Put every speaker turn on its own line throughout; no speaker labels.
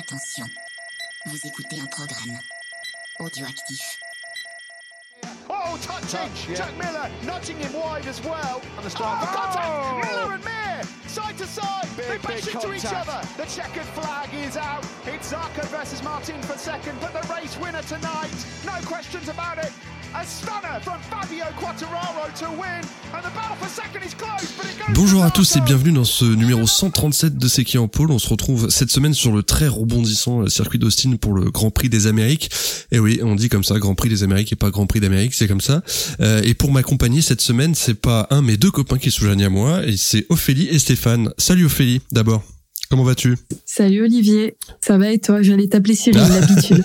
Attention, vous écoutez un programme audioactif.
Oh, touching!
Touch, yeah.
Jack Miller nudging him wide as well.
On the start.
Oh, contact!
Oh!
Miller and Mir, side to side.
Big,
they bash into each
contact.
other. The checkered flag is out. It's Zarco versus Martin for second, but the race winner tonight, no questions about it. A stunner from Fabio Quattararo to win, and the battle for second is close, but it goes.
Bonjour à tous et bienvenue dans ce numéro 137 de C'est qui en pôle. On se retrouve cette semaine sur le très rebondissant euh, circuit d'Austin pour le Grand Prix des Amériques. Et oui, on dit comme ça, Grand Prix des Amériques et pas Grand Prix d'Amérique, c'est comme ça. Euh, et pour m'accompagner cette semaine, c'est pas un mais deux copains qui sont joignent à moi, et c'est Ophélie et Stéphane. Salut Ophélie, d'abord. Comment vas-tu?
Salut Olivier, ça va et toi? J'allais t'appeler Cyril, l'habitude.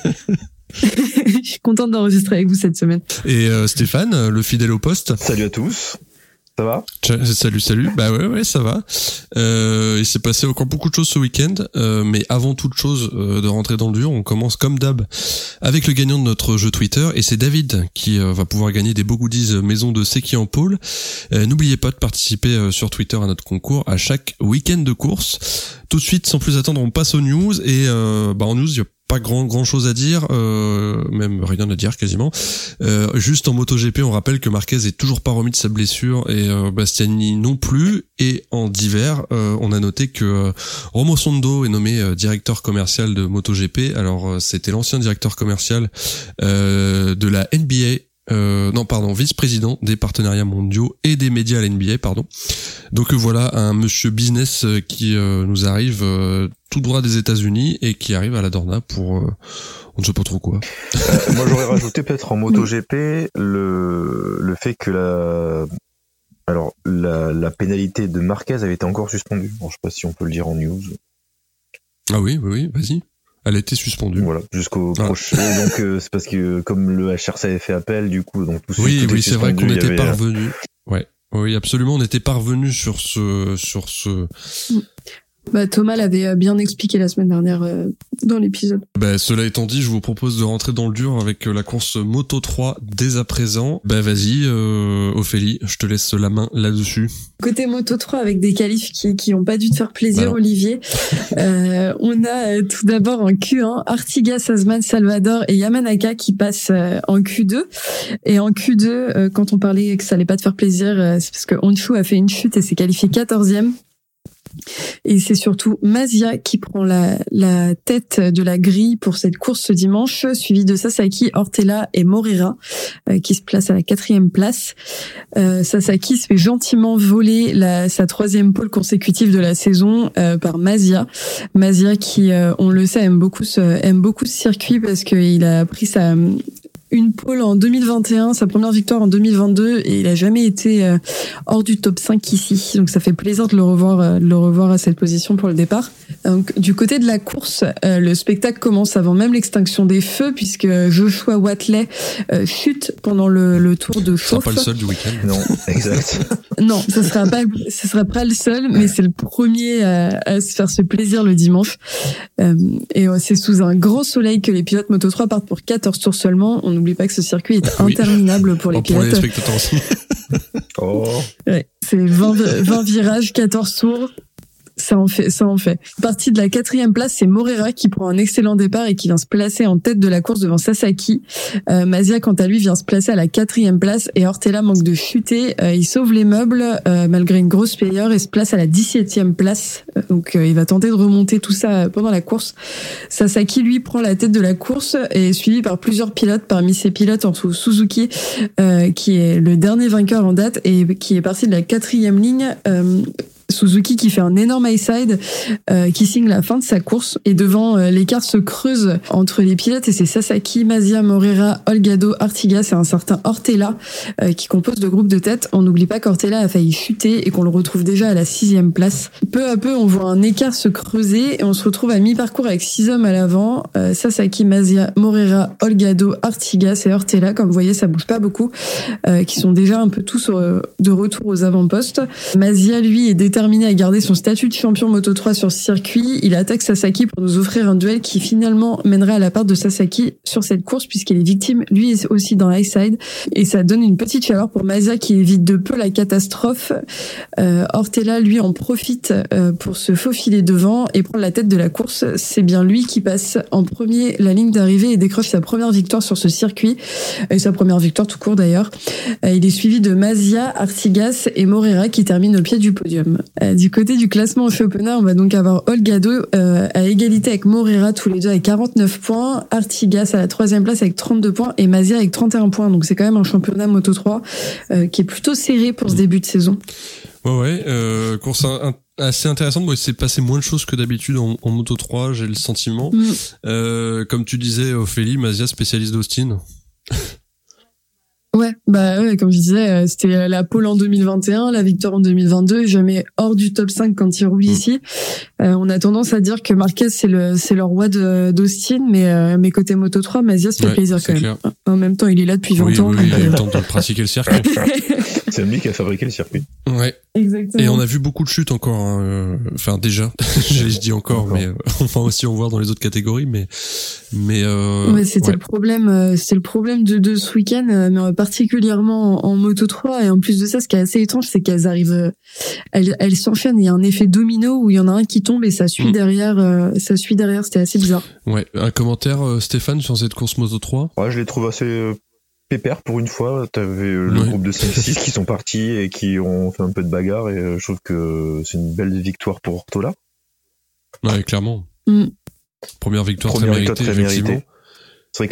Je suis contente d'enregistrer avec vous cette semaine.
Et euh, Stéphane, euh, le fidèle au poste?
Salut à tous. Ça va?
Tcha- Salut, salut. Bah ouais, ouais, ça va. Euh, il s'est passé encore beaucoup de choses ce week-end, euh, mais avant toute chose euh, de rentrer dans le dur, on commence comme d'hab avec le gagnant de notre jeu Twitter, et c'est David qui euh, va pouvoir gagner des beaux goodies maison de Seki en pôle. Euh, N'oubliez pas de participer euh, sur Twitter à notre concours à chaque week-end de course. Tout de suite, sans plus attendre, on passe aux news, et euh, bah en news, il y a pas grand grand chose à dire, euh, même rien à dire quasiment. Euh, juste en MotoGP, on rappelle que Marquez est toujours pas remis de sa blessure et euh, Bastiani non plus. Et en divers, euh, on a noté que Romo Sondo est nommé directeur commercial de MotoGP. Alors c'était l'ancien directeur commercial de la NBA. Euh, non, pardon, vice-président des partenariats mondiaux et des médias à la NBA, pardon. Donc voilà un monsieur business qui nous arrive tout droit des États-Unis et qui arrive à la Dorna pour euh, on ne sait pas trop quoi.
Euh, Moi j'aurais rajouté peut-être en MotoGP le, le fait que la, alors, la, la pénalité de Marquez avait été encore suspendue. Bon, je sais pas si on peut le dire en news.
Ah oui, oui, oui, vas-y. Elle a été suspendue.
Voilà, jusqu'au
Ah.
prochain. Donc euh, c'est parce que comme le HRC avait fait appel, du coup, donc tout
Oui,
tout
oui, c'est vrai qu'on était
avait,
parvenu. Ouais. Oui, absolument, on était parvenu sur ce, sur ce.
Bah, Thomas l'avait euh, bien expliqué la semaine dernière euh, dans l'épisode.
Ben, cela étant dit, je vous propose de rentrer dans le dur avec euh, la course Moto 3 dès à présent. Ben, vas-y, euh, Ophélie, je te laisse la main là-dessus.
Côté Moto 3 avec des qualifs qui, qui ont pas dû te faire
Bah
plaisir. Olivier. Euh, on a euh, tout d'abord en Q1 Artigas, Asman, Salvador et Yamanaka qui passent en Q2. Et en Q2, euh, quand on parlait que ça allait pas te faire plaisir, euh, c'est parce que Honshu a fait une chute et s'est qualifié 14e. Et c'est surtout Mazia qui prend la, la tête de la grille pour cette course ce dimanche, suivi de Sasaki, Ortella et Morera, euh, qui se placent à la quatrième place. Euh, Sasaki se fait gentiment voler la, sa troisième pole consécutive de la saison euh, par Mazia. Mazia qui, euh, on le sait, aime beaucoup ce, aime beaucoup ce circuit parce qu'il a pris sa une pole en 2021, sa première victoire en 2022 et il a jamais été euh, hors du top 5 ici. Donc ça fait plaisir de le revoir, euh, de le revoir à cette position pour le départ. Donc du côté de la course, euh, le spectacle commence avant même l'extinction des feux puisque Joshua Watley euh, chute pendant le, le tour de
Ce sera
chauffe.
pas le seul du week-end.
Non, exact.
Non, ce sera pas, ce sera pas le seul, mais c'est le premier à, à se faire ce plaisir le dimanche. Euh, et c'est sous un grand soleil que les pilotes Moto 3 partent pour 14 tours seulement. On n'oublie pas que ce circuit est
Oui.
interminable pour les
Oh, pour les
pilotes.
spectateurs aussi.
Oh,
Ouais, c'est 20, 20 virages, 14 tours. Ça en fait, ça en fait. Partie de la quatrième place, c'est Morera qui prend un excellent départ et qui vient se placer en tête de la course devant Sasaki. Euh, Mazia, quant à lui, vient se placer à la quatrième place et Ortella manque de chuter. Euh, il sauve les meubles euh, malgré une grosse payeur et se place à la 17e place. Euh, donc euh, il va tenter de remonter tout ça pendant la course. Sasaki, lui, prend la tête de la course et est suivi par plusieurs pilotes. Parmi ces pilotes, en Suzuki, euh, qui est le dernier vainqueur en date et qui est parti de la quatrième ligne. Suzuki qui fait un énorme high side, euh, qui signe la fin de sa course et devant euh, l'écart se creuse entre les pilotes et c'est Sasaki, Mazia, Morera, Olgado, Artigas et un certain Ortella euh, qui composent le groupe de tête. On n'oublie pas qu'Ortella a failli chuter et qu'on le retrouve déjà à la sixième place. Peu à peu, on voit un écart se creuser et on se retrouve à mi-parcours avec six hommes à l'avant. Sasaki, Mazia, Morera, Olgado, Artigas et Ortella. Comme vous voyez, ça bouge pas beaucoup, qui sont déjà un peu tous de retour aux avant-postes. Mazia, lui, est déterminé déterminé à garder son statut de champion Moto 3 sur circuit, il attaque Sasaki pour nous offrir un duel qui finalement mènerait à la part de Sasaki sur cette course puisqu'il est victime lui aussi dans side et ça donne une petite chaleur pour Mazia qui évite de peu la catastrophe. Euh, Ortella lui en profite euh, pour se faufiler devant et prendre la tête de la course. C'est bien lui qui passe en premier la ligne d'arrivée et décroche sa première victoire sur ce circuit et sa première victoire tout court d'ailleurs. Euh, il est suivi de Mazia, Artigas et Morera qui terminent au pied du podium. Euh, du côté du classement au on va donc avoir Olgado euh, à égalité avec Morera, tous les deux avec 49 points, Artigas à la troisième place avec 32 points et Mazia avec 31 points. Donc c'est quand même un championnat Moto 3 euh, qui est plutôt serré pour ce début de saison.
Ouais, ouais, course assez intéressante. Bon, il s'est passé moins de choses que d'habitude en, Moto 3, j'ai le sentiment. Mm. Comme tu disais, Ophélie, Mazia, spécialiste d'Austin.
Ouais, bah ouais, comme je disais, euh, c'était la pole en 2021, la victoire en 2022, jamais hors du top 5 quand il roule mm. ici. Euh, on a tendance à dire que Marquez c'est le c'est le roi d'Austin, mais euh, mais côté Moto 3, Mazia se fait plaisir quand même. En même temps, il est là depuis 20 ans.
Oui, il a eu le temps de pratiquer le circuit.
c'est lui qui a fabriqué le circuit.
Ouais.
Exactement.
Et on a vu beaucoup de chutes encore. Hein. Enfin déjà, je dis encore, mais on va aussi en voir dans les autres catégories, mais mais.
Euh, c'était le problème, c'était le problème de, de ce week-end, mais particulièrement en, Moto 3. Et en plus de ça, ce qui est assez étrange, c'est qu'elles arrivent, elles, elles s'enchaînent. Il y a un effet domino où il y en a un qui tombe et ça suit mm. derrière. Euh, ça suit derrière. C'était assez bizarre.
Ouais. Un commentaire, euh, Stéphane, sur cette course Moto 3
Ouais, je les trouve assez euh, pépère pour une fois. T'avais le groupe de 5-6 qui sont partis et qui ont fait un peu de bagarre. Et je trouve que c'est une belle victoire pour Ortola.
Ouais, clairement. Mm. Première victoire Première très méritée, très méritée.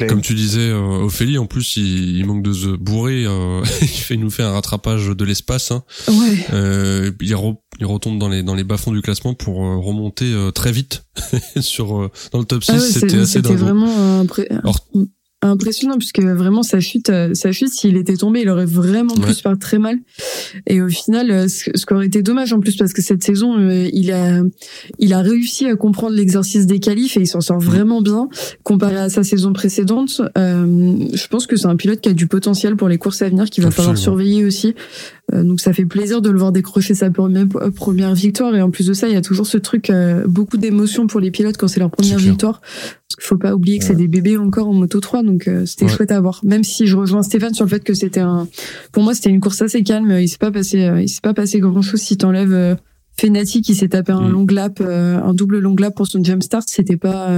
Comme tu disais, euh, Ophélie, en plus, il, manque de se bourrer. Euh, il fait, nous fait un rattrapage de l'espace. Hein.
Ouais.
Euh, il, il, retombe dans les dans les bas fonds du classement pour remonter très vite sur dans le top 6. Ah c'était assez
C'était vraiment impressionnant puisque vraiment sa chute euh, sa chute s'il était tombé il aurait vraiment pu se faire très mal. Et au final euh, ce, qui aurait été dommage en plus parce que cette saison euh, il a il a réussi à comprendre l'exercice des qualifs et il s'en sort mm. vraiment bien comparé à sa saison précédente. Euh, je pense que c'est un pilote qui a du potentiel pour les courses à venir qu'il va falloir surveiller aussi donc ça fait plaisir de le voir décrocher sa première, première victoire et en plus de ça il y a toujours ce truc beaucoup d'émotions pour les pilotes quand c'est leur première victoire parce qu'il faut pas oublier que c'est des bébés encore en moto 3, donc euh, c'était chouette à voir. Même si je rejoins Stéphane sur le fait que c'était un, pour moi c'était une course assez calme. Il s'est pas passé, euh, il s'est pas passé grand chose si t'enlèves euh, Fenati qui s'est tapé un mm. long lap, euh, un double long lap pour son jump start. C'était pas,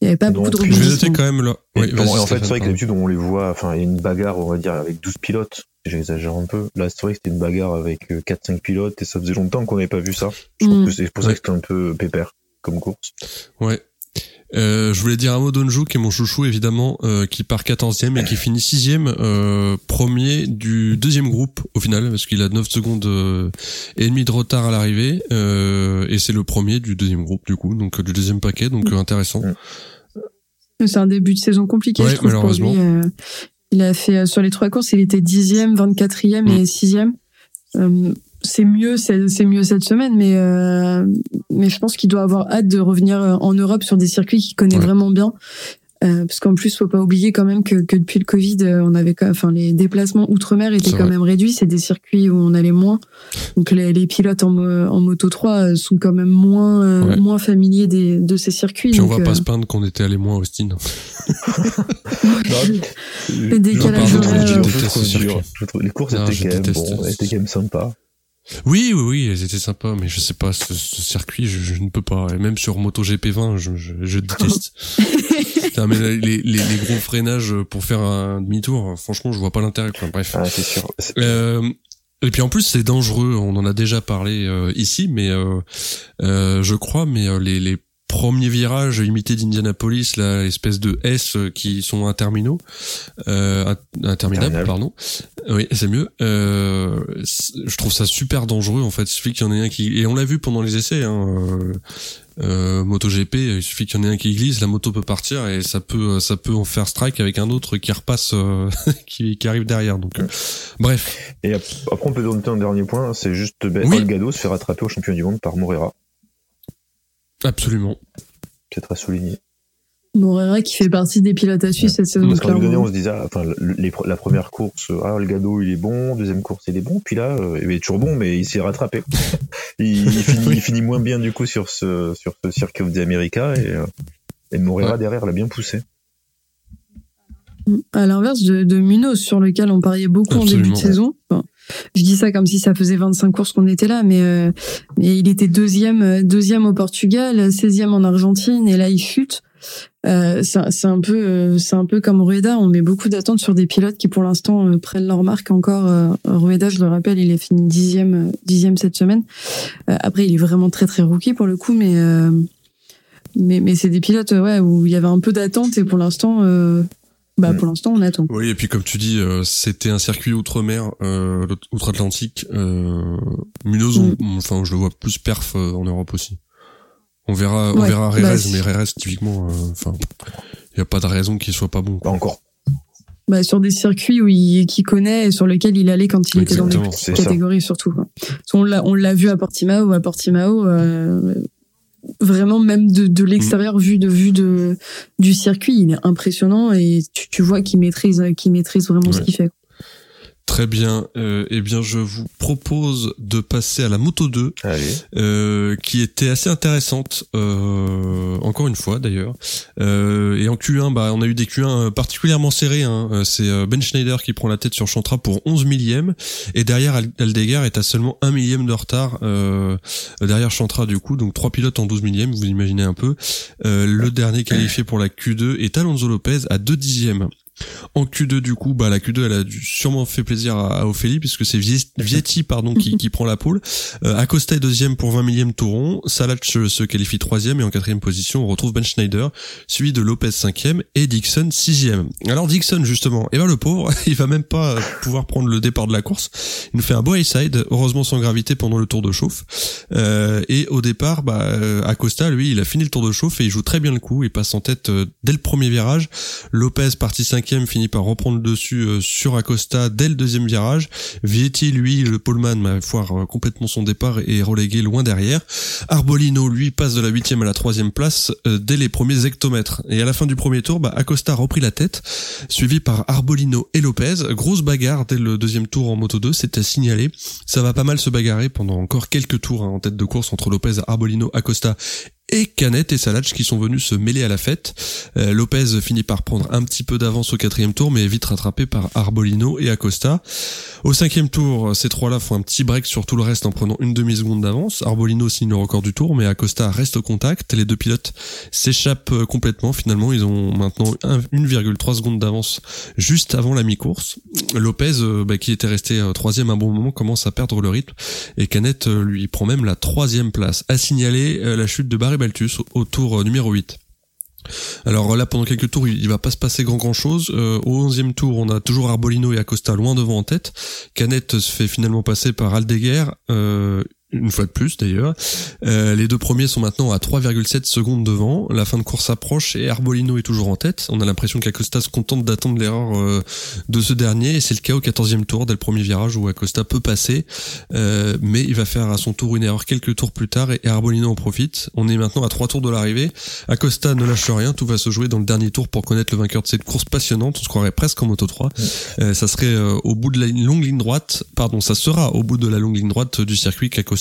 il y avait pas beaucoup de
Je vais noter quand même là.
Oui, en fait, c'est vrai que d'habitude on les voit, enfin il y a une bagarre, on va dire avec 12 pilotes. J'exagère un peu. Là, c'est vrai que c'était une bagarre avec 4-5 pilotes et ça faisait longtemps qu'on n'avait pas vu ça. Je trouve mm. que c'est pour ça que c'était un peu pépère comme course.
Ouais. Euh, je voulais dire un mot d'Onju qui est mon chouchou évidemment, euh, qui part 14e et qui finit 6e, euh, premier du deuxième groupe au final, parce qu'il a 9 secondes euh, et demi de retard à l'arrivée, euh, et c'est le premier du deuxième groupe du coup, donc du deuxième paquet, donc intéressant.
C'est un début de saison compliqué, je trouve, pour lui. Il a fait sur les trois courses, il était 10e, 24e et 6e c'est mieux, c'est mieux cette semaine, mais euh, mais je pense qu'il doit avoir hâte de revenir euh, en Europe sur des circuits qu'il connaît vraiment bien. Euh, parce qu'en plus, faut pas oublier quand même que, que depuis le Covid, euh, on avait, enfin, les déplacements outre-mer étaient quand même réduits. C'est des circuits où on allait moins. Donc les, les pilotes en, en moto 3 sont quand même moins moins familiers des, de ces circuits.
Puis
on
va pas se plaindre qu'on était allé moins à Austin.
les décalages
Les courses étaient, quand même, bon, étaient quand même sympas.
Oui, oui, oui, elles étaient sympas, mais je sais pas, ce, circuit, je, ne peux pas. Et même sur MotoGP 20, je, je, je déteste. mais les, les, les, gros freinages pour faire un demi-tour, franchement, je vois pas l'intérêt. Bref.
Ah, c'est sûr.
Euh, et puis en plus, c'est dangereux. On en a déjà parlé euh, ici, mais euh, euh, je crois, mais euh, les, les premier virage imité d'Indianapolis, la espèce de S qui sont interminaux, euh, interminables, pardon. Oui, c'est mieux. Euh, je trouve ça super dangereux en fait. Il suffit qu'il y en ait un qui et on l'a vu pendant les essais. Hein, euh, euh MotoGP, il suffit qu'il y en ait un qui glisse, la moto peut partir et ça peut ça peut en faire strike avec un autre qui repasse, euh, qui, qui arrive derrière. Donc euh, bref.
Et après on peut donner un dernier point, c'est juste ben, oui. Olgado se fait rattraper au champion du monde par Morera.
Absolument.
Peut-être à souligner.
Morera qui fait partie des pilotes à suivre cette saison.
Parce qu'en donné, on se disait, enfin, la première course, ah, le Gado, il est bon, deuxième course, il est bon, puis là, euh, il est toujours bon, mais il s'est rattrapé. il, finit, moins bien du coup sur ce, sur ce Circuit of the America et, euh, et Morera derrière l'a bien poussé.
À l'inverse de, de, Munoz, sur lequel on pariait beaucoup en début de saison. Je dis ça comme si ça faisait 25 courses qu'on était là, mais, euh, mais il était deuxième, deuxième au Portugal, 16e en Argentine, et là il chute. Euh, c'est un peu, euh, c'est un peu comme Rueda. On met beaucoup d'attentes sur des pilotes qui, pour l'instant, euh, prennent leur marque encore. Euh, Rueda, je le rappelle, il est fini dixième, dixième cette semaine. après, il est vraiment très très rookie pour le coup, mais mais, mais c'est des pilotes, ouais, où il y avait un peu d'attente et pour l'instant, bah, mm. pour l'instant, on attend.
Oui, et puis comme tu dis, c'était un circuit outre-mer, outre-Atlantique. Munoz, mm. enfin, je le vois plus perf en Europe aussi. On verra, on verra Rérez, bah, mais Rérez, typiquement, euh, enfin, il n'y a pas de raison qu'il soit pas bon.
Pas encore.
Bah, sur des circuits où il, qu'il connaît et sur lesquels il allait quand il était dans les catégories surtout. On l'a, on l'a vu à Portimao, à Portimao, euh, vraiment même de, de l'extérieur vu de vue de du circuit, il est impressionnant et tu, tu vois qu'il maîtrise, qu'il maîtrise vraiment ce qu'il fait.
Très bien. Euh, eh bien, je vous propose de passer à la Moto 2, euh, qui était assez intéressante, euh, encore une fois d'ailleurs. Euh, et en Q1, bah, on a eu des Q1 particulièrement serrés. Hein. C'est Ben Schneider qui prend la tête sur Chantra pour 11 millième, et derrière Aldegar est à seulement 1 millième de retard derrière Chantra du coup, donc trois pilotes en 12 millième, vous imaginez un peu. le dernier qualifié pour la Q2 est Alonso Lopez à 2 dixièmes. En Q2 du coup, bah la Q2 elle a sûrement fait plaisir à, Ophélie puisque c'est Vietti pardon qui, qui prend la pole. Euh, Acosta est deuxième pour 20 millième touron. Salah se qualifie troisième et en quatrième position on retrouve Ben Schneider, suivi de Lopez cinquième et Dixon sixième. Alors Dixon justement, et eh ben le pauvre, il va même pas pouvoir prendre le départ de la course. Il nous fait un beau high-side, heureusement sans gravité pendant le tour de chauffe. Euh, et au départ, bah euh, Acosta lui, il a fini le tour de chauffe et il joue très bien le coup. Il passe en tête euh, dès le premier virage. Lopez parti cinquième finit par reprendre le dessus euh, sur Acosta dès le deuxième virage. Vietti, lui, le poleman, va foire euh, complètement son départ et relégué loin derrière. Arbolino, lui, passe de la huitième à la troisième place euh, dès les premiers hectomètres. Et à la fin du premier tour, bah, Acosta a repris la tête, suivi par Arbolino et Lopez. Grosse bagarre dès le deuxième tour en moto 2, c'était signalé. Ça va pas mal se bagarrer pendant encore quelques tours hein, en tête de course entre Lopez, Arbolino, Acosta et Canet et Salach qui sont venus se mêler à la fête. Euh, Lopez finit par prendre un petit peu d'avance au quatrième tour, mais est vite rattrapé par Arbolino et Acosta. Au cinquième tour, ces trois-là font un petit break sur tout le reste en prenant une demi-seconde d'avance. Arbolino signe le record du tour, mais Acosta reste au contact. Les deux pilotes s'échappent euh, complètement. Finalement, ils ont maintenant 1,3 secondes d'avance juste avant la mi-course. Lopez, euh, bah, qui était resté troisième un bon moment, commence à perdre le rythme et Canet lui prend même la troisième place. À signaler la chute de Barry Baltus au tour euh, numéro 8. Alors là, pendant quelques tours, il, va pas se passer grand grand chose. Euh, au 11e tour, on a toujours Arbolino et Acosta loin devant en tête. Canet se fait finalement passer par Aldeguer. Euh, une fois de plus d'ailleurs. Euh, les deux premiers sont maintenant à 3,7 secondes devant. La fin de course approche et Arbolino est toujours en tête. On a l'impression qu'Acosta se contente d'attendre l'erreur euh, de ce dernier et c'est le cas au 14e tour dès le premier virage où Acosta peut passer, euh, mais il va faire à son tour une erreur quelques tours plus tard et Arbolino en profite. On est maintenant à trois tours de l'arrivée. Acosta ne lâche rien, tout va se jouer dans le dernier tour pour connaître le vainqueur de cette course passionnante. On se croirait presque en Moto 3. ça serait au bout de la longue ligne droite, pardon, ça sera au bout de la longue ligne droite du circuit qu'Acosta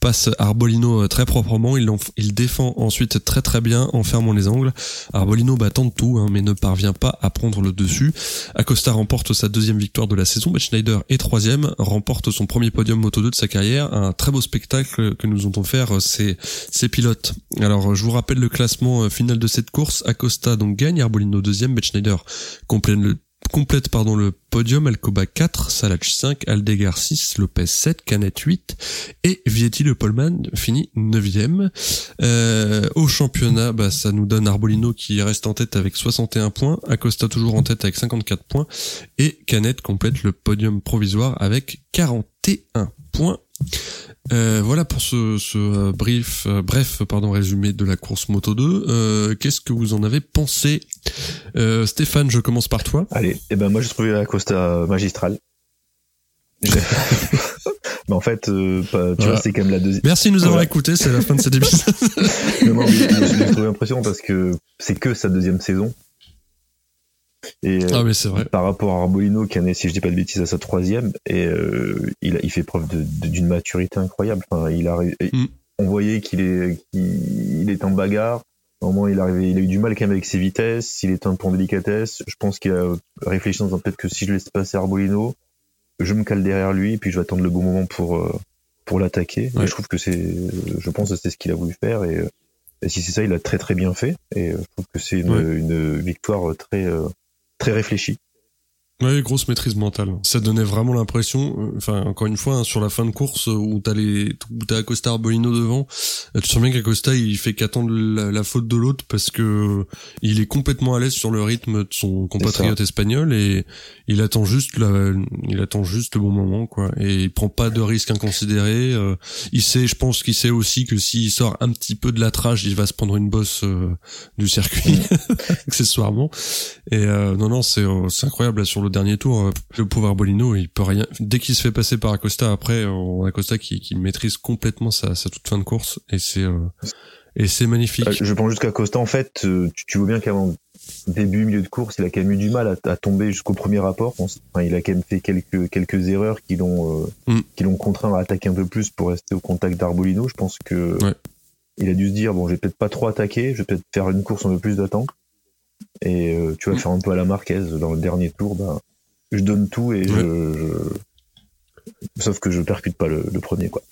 passe Arbolino euh, très proprement. Il, défend ensuite très très bien en fermant les angles. Arbolino bah, tente tout, hein, mais ne parvient pas à prendre le dessus. Acosta remporte sa deuxième victoire de la saison. Matt Schneider est troisième, remporte son premier podium Moto 2 de sa carrière. Un très beau spectacle que nous entendons faire euh, ces, pilotes. Alors, je vous rappelle le classement euh, final de cette course. Acosta donc gagne, Arbolino deuxième, Matt Schneider complète le complète pardon le podium Alcoba 4, Salach 5, Aldegar 6, Lopez 7, Canet 8 et Vietti le Polman finit 9ème. Euh, au championnat, bah, ça nous donne Arbolino qui reste en tête avec 61 points, Acosta toujours en tête avec 54 points et Canet complète le podium provisoire avec 41 points. Euh, voilà pour ce, ce euh, brief, euh, bref pardon résumé de la course Moto 2. Qu'est-ce que vous en avez pensé? Stéphane, je commence par toi.
Allez, et eh ben moi je trouvais la Costa magistrale. mais en fait, tu vois, c'est quand même la deuxième.
Merci de nous avoir écoutés, c'est la fin de cette épisode.
non, non, je, je l'ai trouvé impressionnant parce que c'est que sa deuxième saison. Et
ah, vrai.
par rapport à Arbolino, qui en est, si je dis pas de bêtises, à sa troisième, et il, il fait preuve d'une maturité incroyable. Enfin, il a, mm. on voyait qu'il est, en bagarre. Au moment, il, arrivait, il a eu du mal quand même avec ses vitesses. Il est un peu en délicatesse. Je pense qu'il a réfléchi en disant peut-être que si je laisse passer Arbolino, je me cale derrière lui, et puis je vais attendre le bon moment pour pour l'attaquer. je trouve que c'est, je pense que c'est ce qu'il a voulu faire et, si c'est ça, il a très très bien fait. Et je trouve que c'est une, une, victoire très très réfléchie.
Oui, grosse maîtrise mentale. Ça donnait vraiment l'impression, euh, enfin encore une fois, hein, sur la fin de course où t'as les, où t'as Acosta Arbolino devant, euh, tu sens bien qu'Acosta il fait qu'attendre la, faute de l'autre parce que il est complètement à l'aise sur le rythme de son compatriote espagnol et il attend juste la, il attend juste le bon moment quoi. Et il prend pas de risques inconsidérés. Euh, il sait, je pense qu'il sait aussi que s'il sort un petit peu de la trage, il va se prendre une bosse du circuit accessoirement. Et non non, c'est c'est incroyable là, sur le dernier tour, euh, le pouvoir Bolino, il peut rien. Dès qu'il se fait passer par Acosta, après, on a Acosta qui, qui maîtrise complètement sa, sa toute fin de course et c'est euh, et c'est magnifique.
Euh, je pense juste qu'Acosta, en fait, tu, tu vois bien qu'avant début milieu de course, il a quand même eu du mal à, tomber jusqu'au premier rapport. Enfin, il a quand même fait quelques quelques erreurs qui l'ont mm. qui l'ont contraint à attaquer un peu plus pour rester au contact d'Arbolino. Je pense que il a dû se dire bon, je vais peut-être pas trop attaquer, je vais peut-être faire une course un peu plus d'attente. Et euh, tu vas faire un peu à la Marquez dans le dernier tour, ben, je donne tout et je, Sauf que je percute pas le, premier, quoi.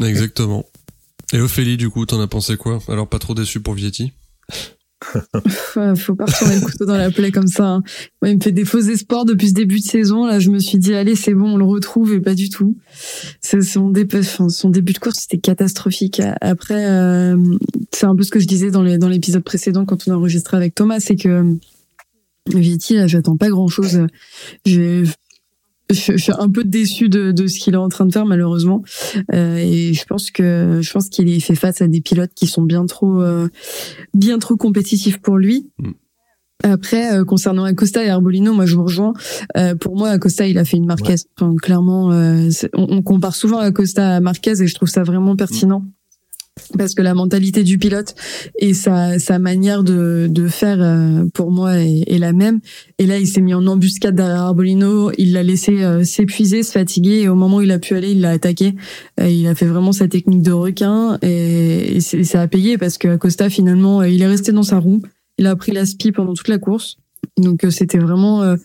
Exactement. Et Ophélie, du coup, t'en as pensé quoi? Alors, pas trop déçu pour Vietti?
Faut pas retourner le couteau dans la plaie comme ça. Hein. il me fait des faux espoirs depuis ce début de saison. Là, je me suis dit, allez, c'est bon, on le retrouve, et pas du tout. Son, début, de course, c'était catastrophique. Après, euh, c'est un peu ce que je disais dans l'épisode précédent quand on a enregistré avec Thomas, c'est que Viti, là, j'attends pas grand-chose. je, suis un peu déçu de, de ce qu'il est en train de faire malheureusement euh, et je pense que je pense qu'il fait face à des pilotes qui sont bien trop euh, bien trop compétitifs pour lui. Mm. Après, euh, concernant Acosta et Arbolino, moi je vous rejoins. Euh, pour moi, Acosta, il a fait une Marquez. Enfin, clairement, euh, on, on, compare souvent Acosta à Marquez et je trouve ça vraiment pertinent parce que la mentalité du pilote et sa, sa manière de, de faire euh, pour moi est, est, la même. Et là il s'est mis en embuscade derrière Arbolino. Il l'a laissé euh, s'épuiser se fatiguer. Et au moment où il a pu aller il l'a attaqué. Euh, il a fait vraiment sa technique de requin. Et, et ça a payé parce que Costa finalement il est resté dans sa roue. Il a pris la spi pendant toute la course donc euh, c'était vraiment euh,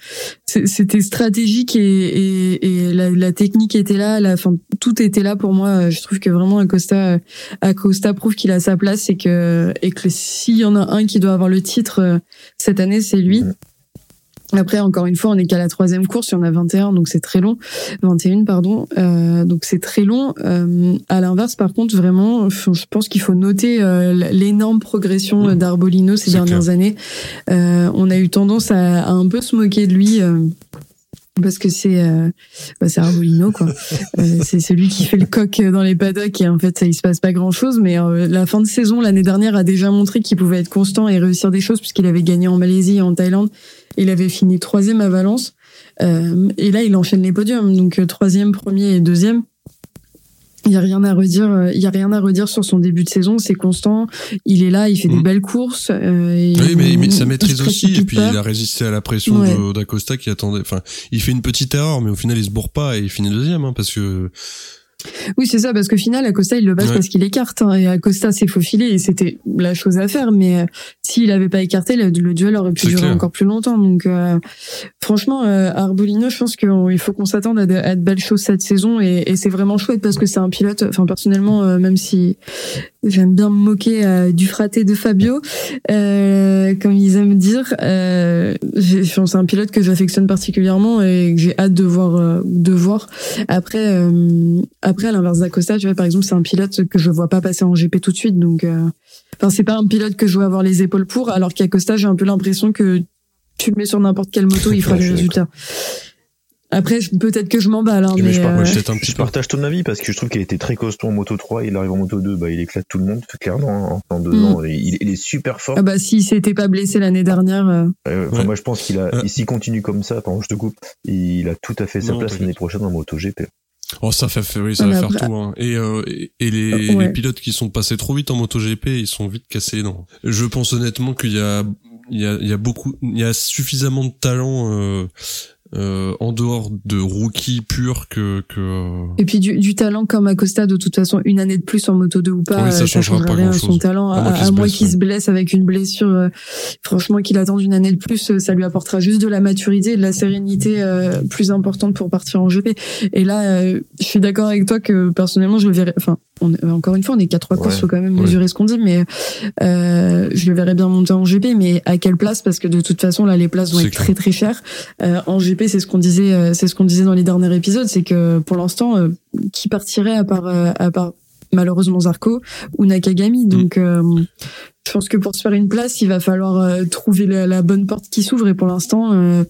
c'était stratégique et, et, et la, la, technique était là, la, tout était là pour moi. Je trouve que vraiment Acosta Acosta prouve qu'il a sa place et que et que s'il y en a un qui doit avoir le titre euh, cette année, c'est lui. Après, encore une fois, on n'est qu'à la troisième course, il y en a 21, donc c'est très long. 21, pardon. Euh, donc c'est très long. Euh, à l'inverse, par contre, vraiment, je pense qu'il faut noter euh, l'énorme progression d'Arbolino ces dernières années. Euh, on a eu tendance à, à, un peu se moquer de lui euh, parce que c'est euh, bah c'est Arbolino quoi. euh, c'est celui qui fait le coq dans les paddocks et en fait ça il se passe pas grand chose mais euh, la fin de saison l'année dernière a déjà montré qu'il pouvait être constant et réussir des choses puisqu'il avait gagné en Malaisie et en Thaïlande. Il avait fini troisième à Valence euh, et là il enchaîne les podiums donc euh, troisième, premier et deuxième. Il y a rien à redire. Il y a rien à redire sur son début de saison. C'est constant. Il est là. Il fait des mm. belles courses. Euh,
oui, mais, mais ça maîtrise aussi. Et puis il a résisté à la pression d'Acosta qui attendait. Enfin, il fait une petite erreur, mais au final il se bourre pas et il finit deuxième, hein, parce que
oui, c'est ça, parce qu'au final, Acosta, il le base parce qu'il écarte. Hein, et Acosta s'est faufilé et c'était la chose à faire. Mais euh, s'il avait pas écarté, le, duel aurait pu durer encore plus longtemps. Donc, euh, franchement, euh, Arbolino, je pense qu'il faut qu'on s'attende à, de belles choses cette saison. Et, et c'est vraiment chouette parce que c'est un pilote, enfin, personnellement, même si j'aime bien me moquer du fraté de Fabio, comme ils aiment dire, c'est un pilote que j'affectionne particulièrement et que j'ai hâte de voir. de voir. Après, après, à l'inverse d'Acosta, tu vois, par exemple, c'est un pilote que je vois pas passer en GP tout de suite. Donc, euh... enfin, c'est pas un pilote que je veux avoir les épaules pour. Alors qu'Acosta, j'ai un peu l'impression que tu le mets sur n'importe quelle moto, il fera des résultats. Après, peut-être que je m'emballe. Hein, mais,
je,
euh...
je, partage ton avis parce que je trouve qu'il était très costaud en moto 3. Il arrive en moto 2, bah, il éclate tout le monde, clairement. Hein, en deux mm. ans, il, il, est super fort.
Ah bah, s'il s'était pas blessé l'année dernière. Euh...
Enfin, Moi, je pense qu'il a, s'il continue comme ça, pardon, je te coupe, il a tout à fait sa place l'année prochaine en moto GP.
Oh, ça fait, oui, ça va faire tout. Hein. Et, euh, et, les, les, pilotes qui sont passés trop vite en MotoGP, ils sont vite cassés. Non, je pense honnêtement qu'il y a il y a, il y a beaucoup, il y a suffisamment de talent euh, euh, en dehors de rookie pur que, que...
Et puis du, du, talent comme Acosta, de toute façon, une année de plus en moto 2 ou pas, oui, ça, ça changera rien à son talent. À, moins qu'il se blesse avec une blessure, euh, franchement, qu'il attende une année de plus, euh, ça lui apportera juste de la maturité et de la sérénité euh, plus importante pour partir en GP. Et là, je suis d'accord avec toi que personnellement, je le verrais, enfin, on, encore une fois, on est qu'à trois courses, faut quand même mesurer ce qu'on dit, mais je le verrais bien monter en GP, mais à quelle place? Parce que de toute façon, là, les places vont être très très chères. en GP, c'est ce qu'on disait, euh, c'est ce qu'on disait dans les derniers épisodes, c'est que pour l'instant, euh, qui partirait à part, euh, à part malheureusement Zarco ou Nakagami. Mm. Donc, je pense que pour se faire une place, il va falloir trouver la, bonne porte qui s'ouvre. Et pour l'instant,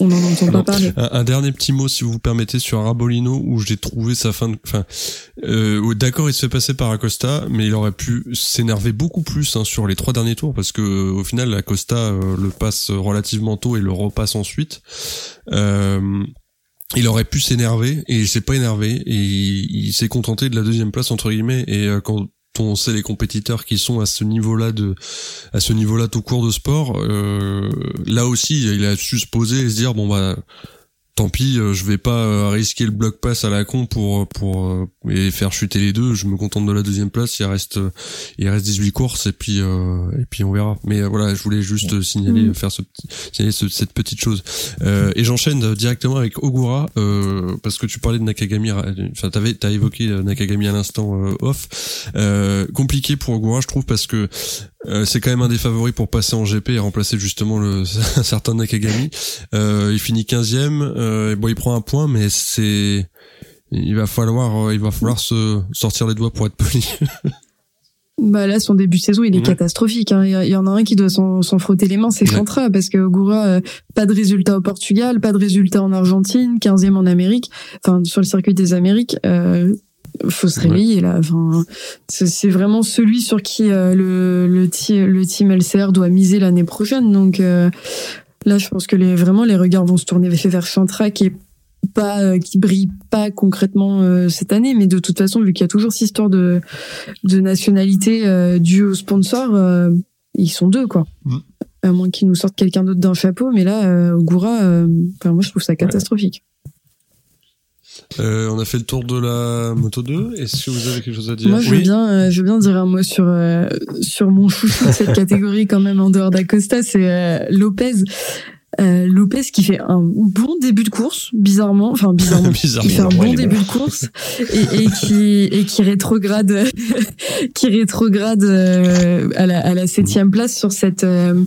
on n'en entend pas parler.
Un, dernier petit mot, si vous vous permettez, sur Arabolino, où j'ai trouvé sa fin de... Enfin, euh, d'accord, il se fait passer par Acosta, mais il aurait pu s'énerver beaucoup plus hein, sur les trois derniers tours, parce que au final, Acosta euh, le passe relativement tôt et le repasse ensuite. Euh, il aurait pu s'énerver et il s'est pas énervé et il, il s'est contenté de la deuxième place entre guillemets et euh, quand on sait les compétiteurs qui sont à ce niveau-là de à ce niveau-là tout court de sport euh, là aussi il a su se poser et se dire bon bah tant pis, euh, je vais pas euh, risquer le bloc pass à la con pour pour et faire chuter les deux. Je me contente de la deuxième place. Il reste il reste 18 courses et puis et puis on verra. Mais voilà, je voulais juste signaler mm. faire ce signaler cette petite chose. et j'enchaîne directement avec Ogura parce que tu parlais de Nakagami. Enfin, t'avais t'as évoqué Nakagami à l'instant off. compliqué pour Ogura, je trouve, parce que euh, c'est quand même un des favoris pour passer en GP et remplacer justement le un certain Nakagami. Euh, il finit 15e. Euh, bon, il prend un point, mais c'est il va falloir il va falloir se sortir les doigts pour être poli.
bah là, son début de saison, il est catastrophique. Hein. Il y en a un qui doit s'en frotter les mains, c'est Chantra, parce que Goura, pas de résultat au Portugal, pas de résultat en Argentine, 15e en Amérique, enfin sur le circuit des Amériques. Euh, faut se réveiller là. Enfin, c'est vraiment celui sur qui euh, le, le, le team LCR doit miser l'année prochaine. Donc euh, là, je pense que les, vraiment les regards vont se tourner vers Chantra qui est pas euh, qui brille pas concrètement cette année, mais de toute façon, vu qu'il y a toujours cette histoire de de nationalité due au sponsor, ils sont deux quoi. Mm. À moins qu'ils nous sortent quelqu'un d'autre d'un chapeau, mais là, Goura, moi je trouve ça catastrophique.
Euh, on a fait le tour de la moto 2. Est-ce que vous avez quelque chose à dire
Moi, je veux bien, euh, je veux bien dire un mot sur euh, sur mon chouchou de cette catégorie quand même en dehors d'Acosta, c'est Lopez. Euh, Lopez qui fait un bon début de course, bizarrement, enfin bizarrement, bizarrement qui fait un bon début de course et, et, qui et qui rétrograde, qui rétrograde euh, à la à la septième place sur cette euh,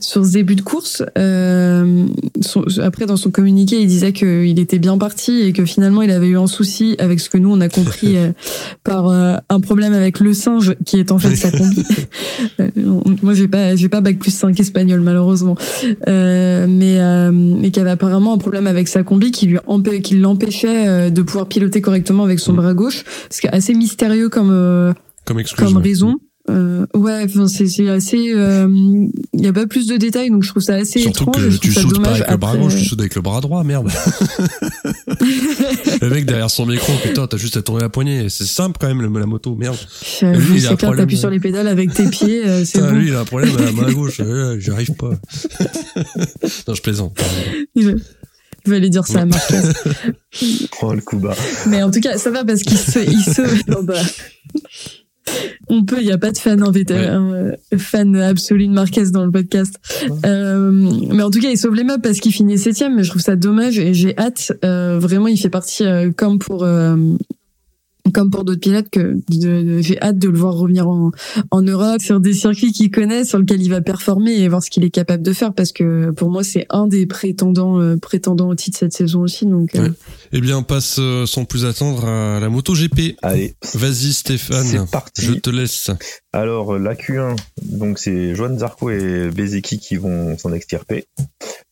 sur ce début de course. Euh, son, après dans son communiqué, il disait qu'il était bien parti et que finalement il avait eu un souci avec ce que nous on a compris par un problème avec le singe qui est en fait sa combi. Moi j'ai pas j'ai pas bac plus 5 espagnol malheureusement. Euh, mais, euh, mais qui avait apparemment un problème avec sa combi qui lui qui l'empêchait euh, de pouvoir piloter correctement avec son mm. bras gauche, ce qui est assez mystérieux comme euh,
comme,
comme raison. Euh, ouais, c'est assez. Il y a pas plus de détails, donc je trouve ça assez
Surtout
étrange.
que tu sautes pas avec le bras gauche, tu sautes avec le bras droit, merde. le mec derrière son micro, putain, t'as juste à tourner la poignée. C'est simple quand même la moto, merde.
Lui, c'est clair, t'appuies sur les pédales avec tes pieds, c'est bon.
Lui, il a un problème à la main gauche. J'arrive pas. non, je plaisante.
Je vais aller dire ça à Marquez.
oh le coup bas.
Mais en tout cas, ça va parce qu'il se, il se, on peut, il n'y a pas de fan euh, fan absolu de Marquez dans le podcast. Euh, mais en tout cas, il sauve les meubles parce qu'il finit septième. Mais je trouve ça dommage et j'ai hâte. Euh, vraiment, il fait partie comme pour comme pour d'autres pilotes que j'ai hâte de le voir revenir en, en Europe sur des circuits qu'il connaît sur lesquels il va performer et voir ce qu'il est capable de faire parce que pour moi c'est un des prétendants euh, prétendants au titre cette saison aussi donc euh.
eh bien on passe euh, sans plus attendre à la moto GP
allez.
Vas-y Stéphane c'est parti. je te laisse.
Alors la Q1 donc c'est Joan Zarco et Bezeki qui vont s'en extirper.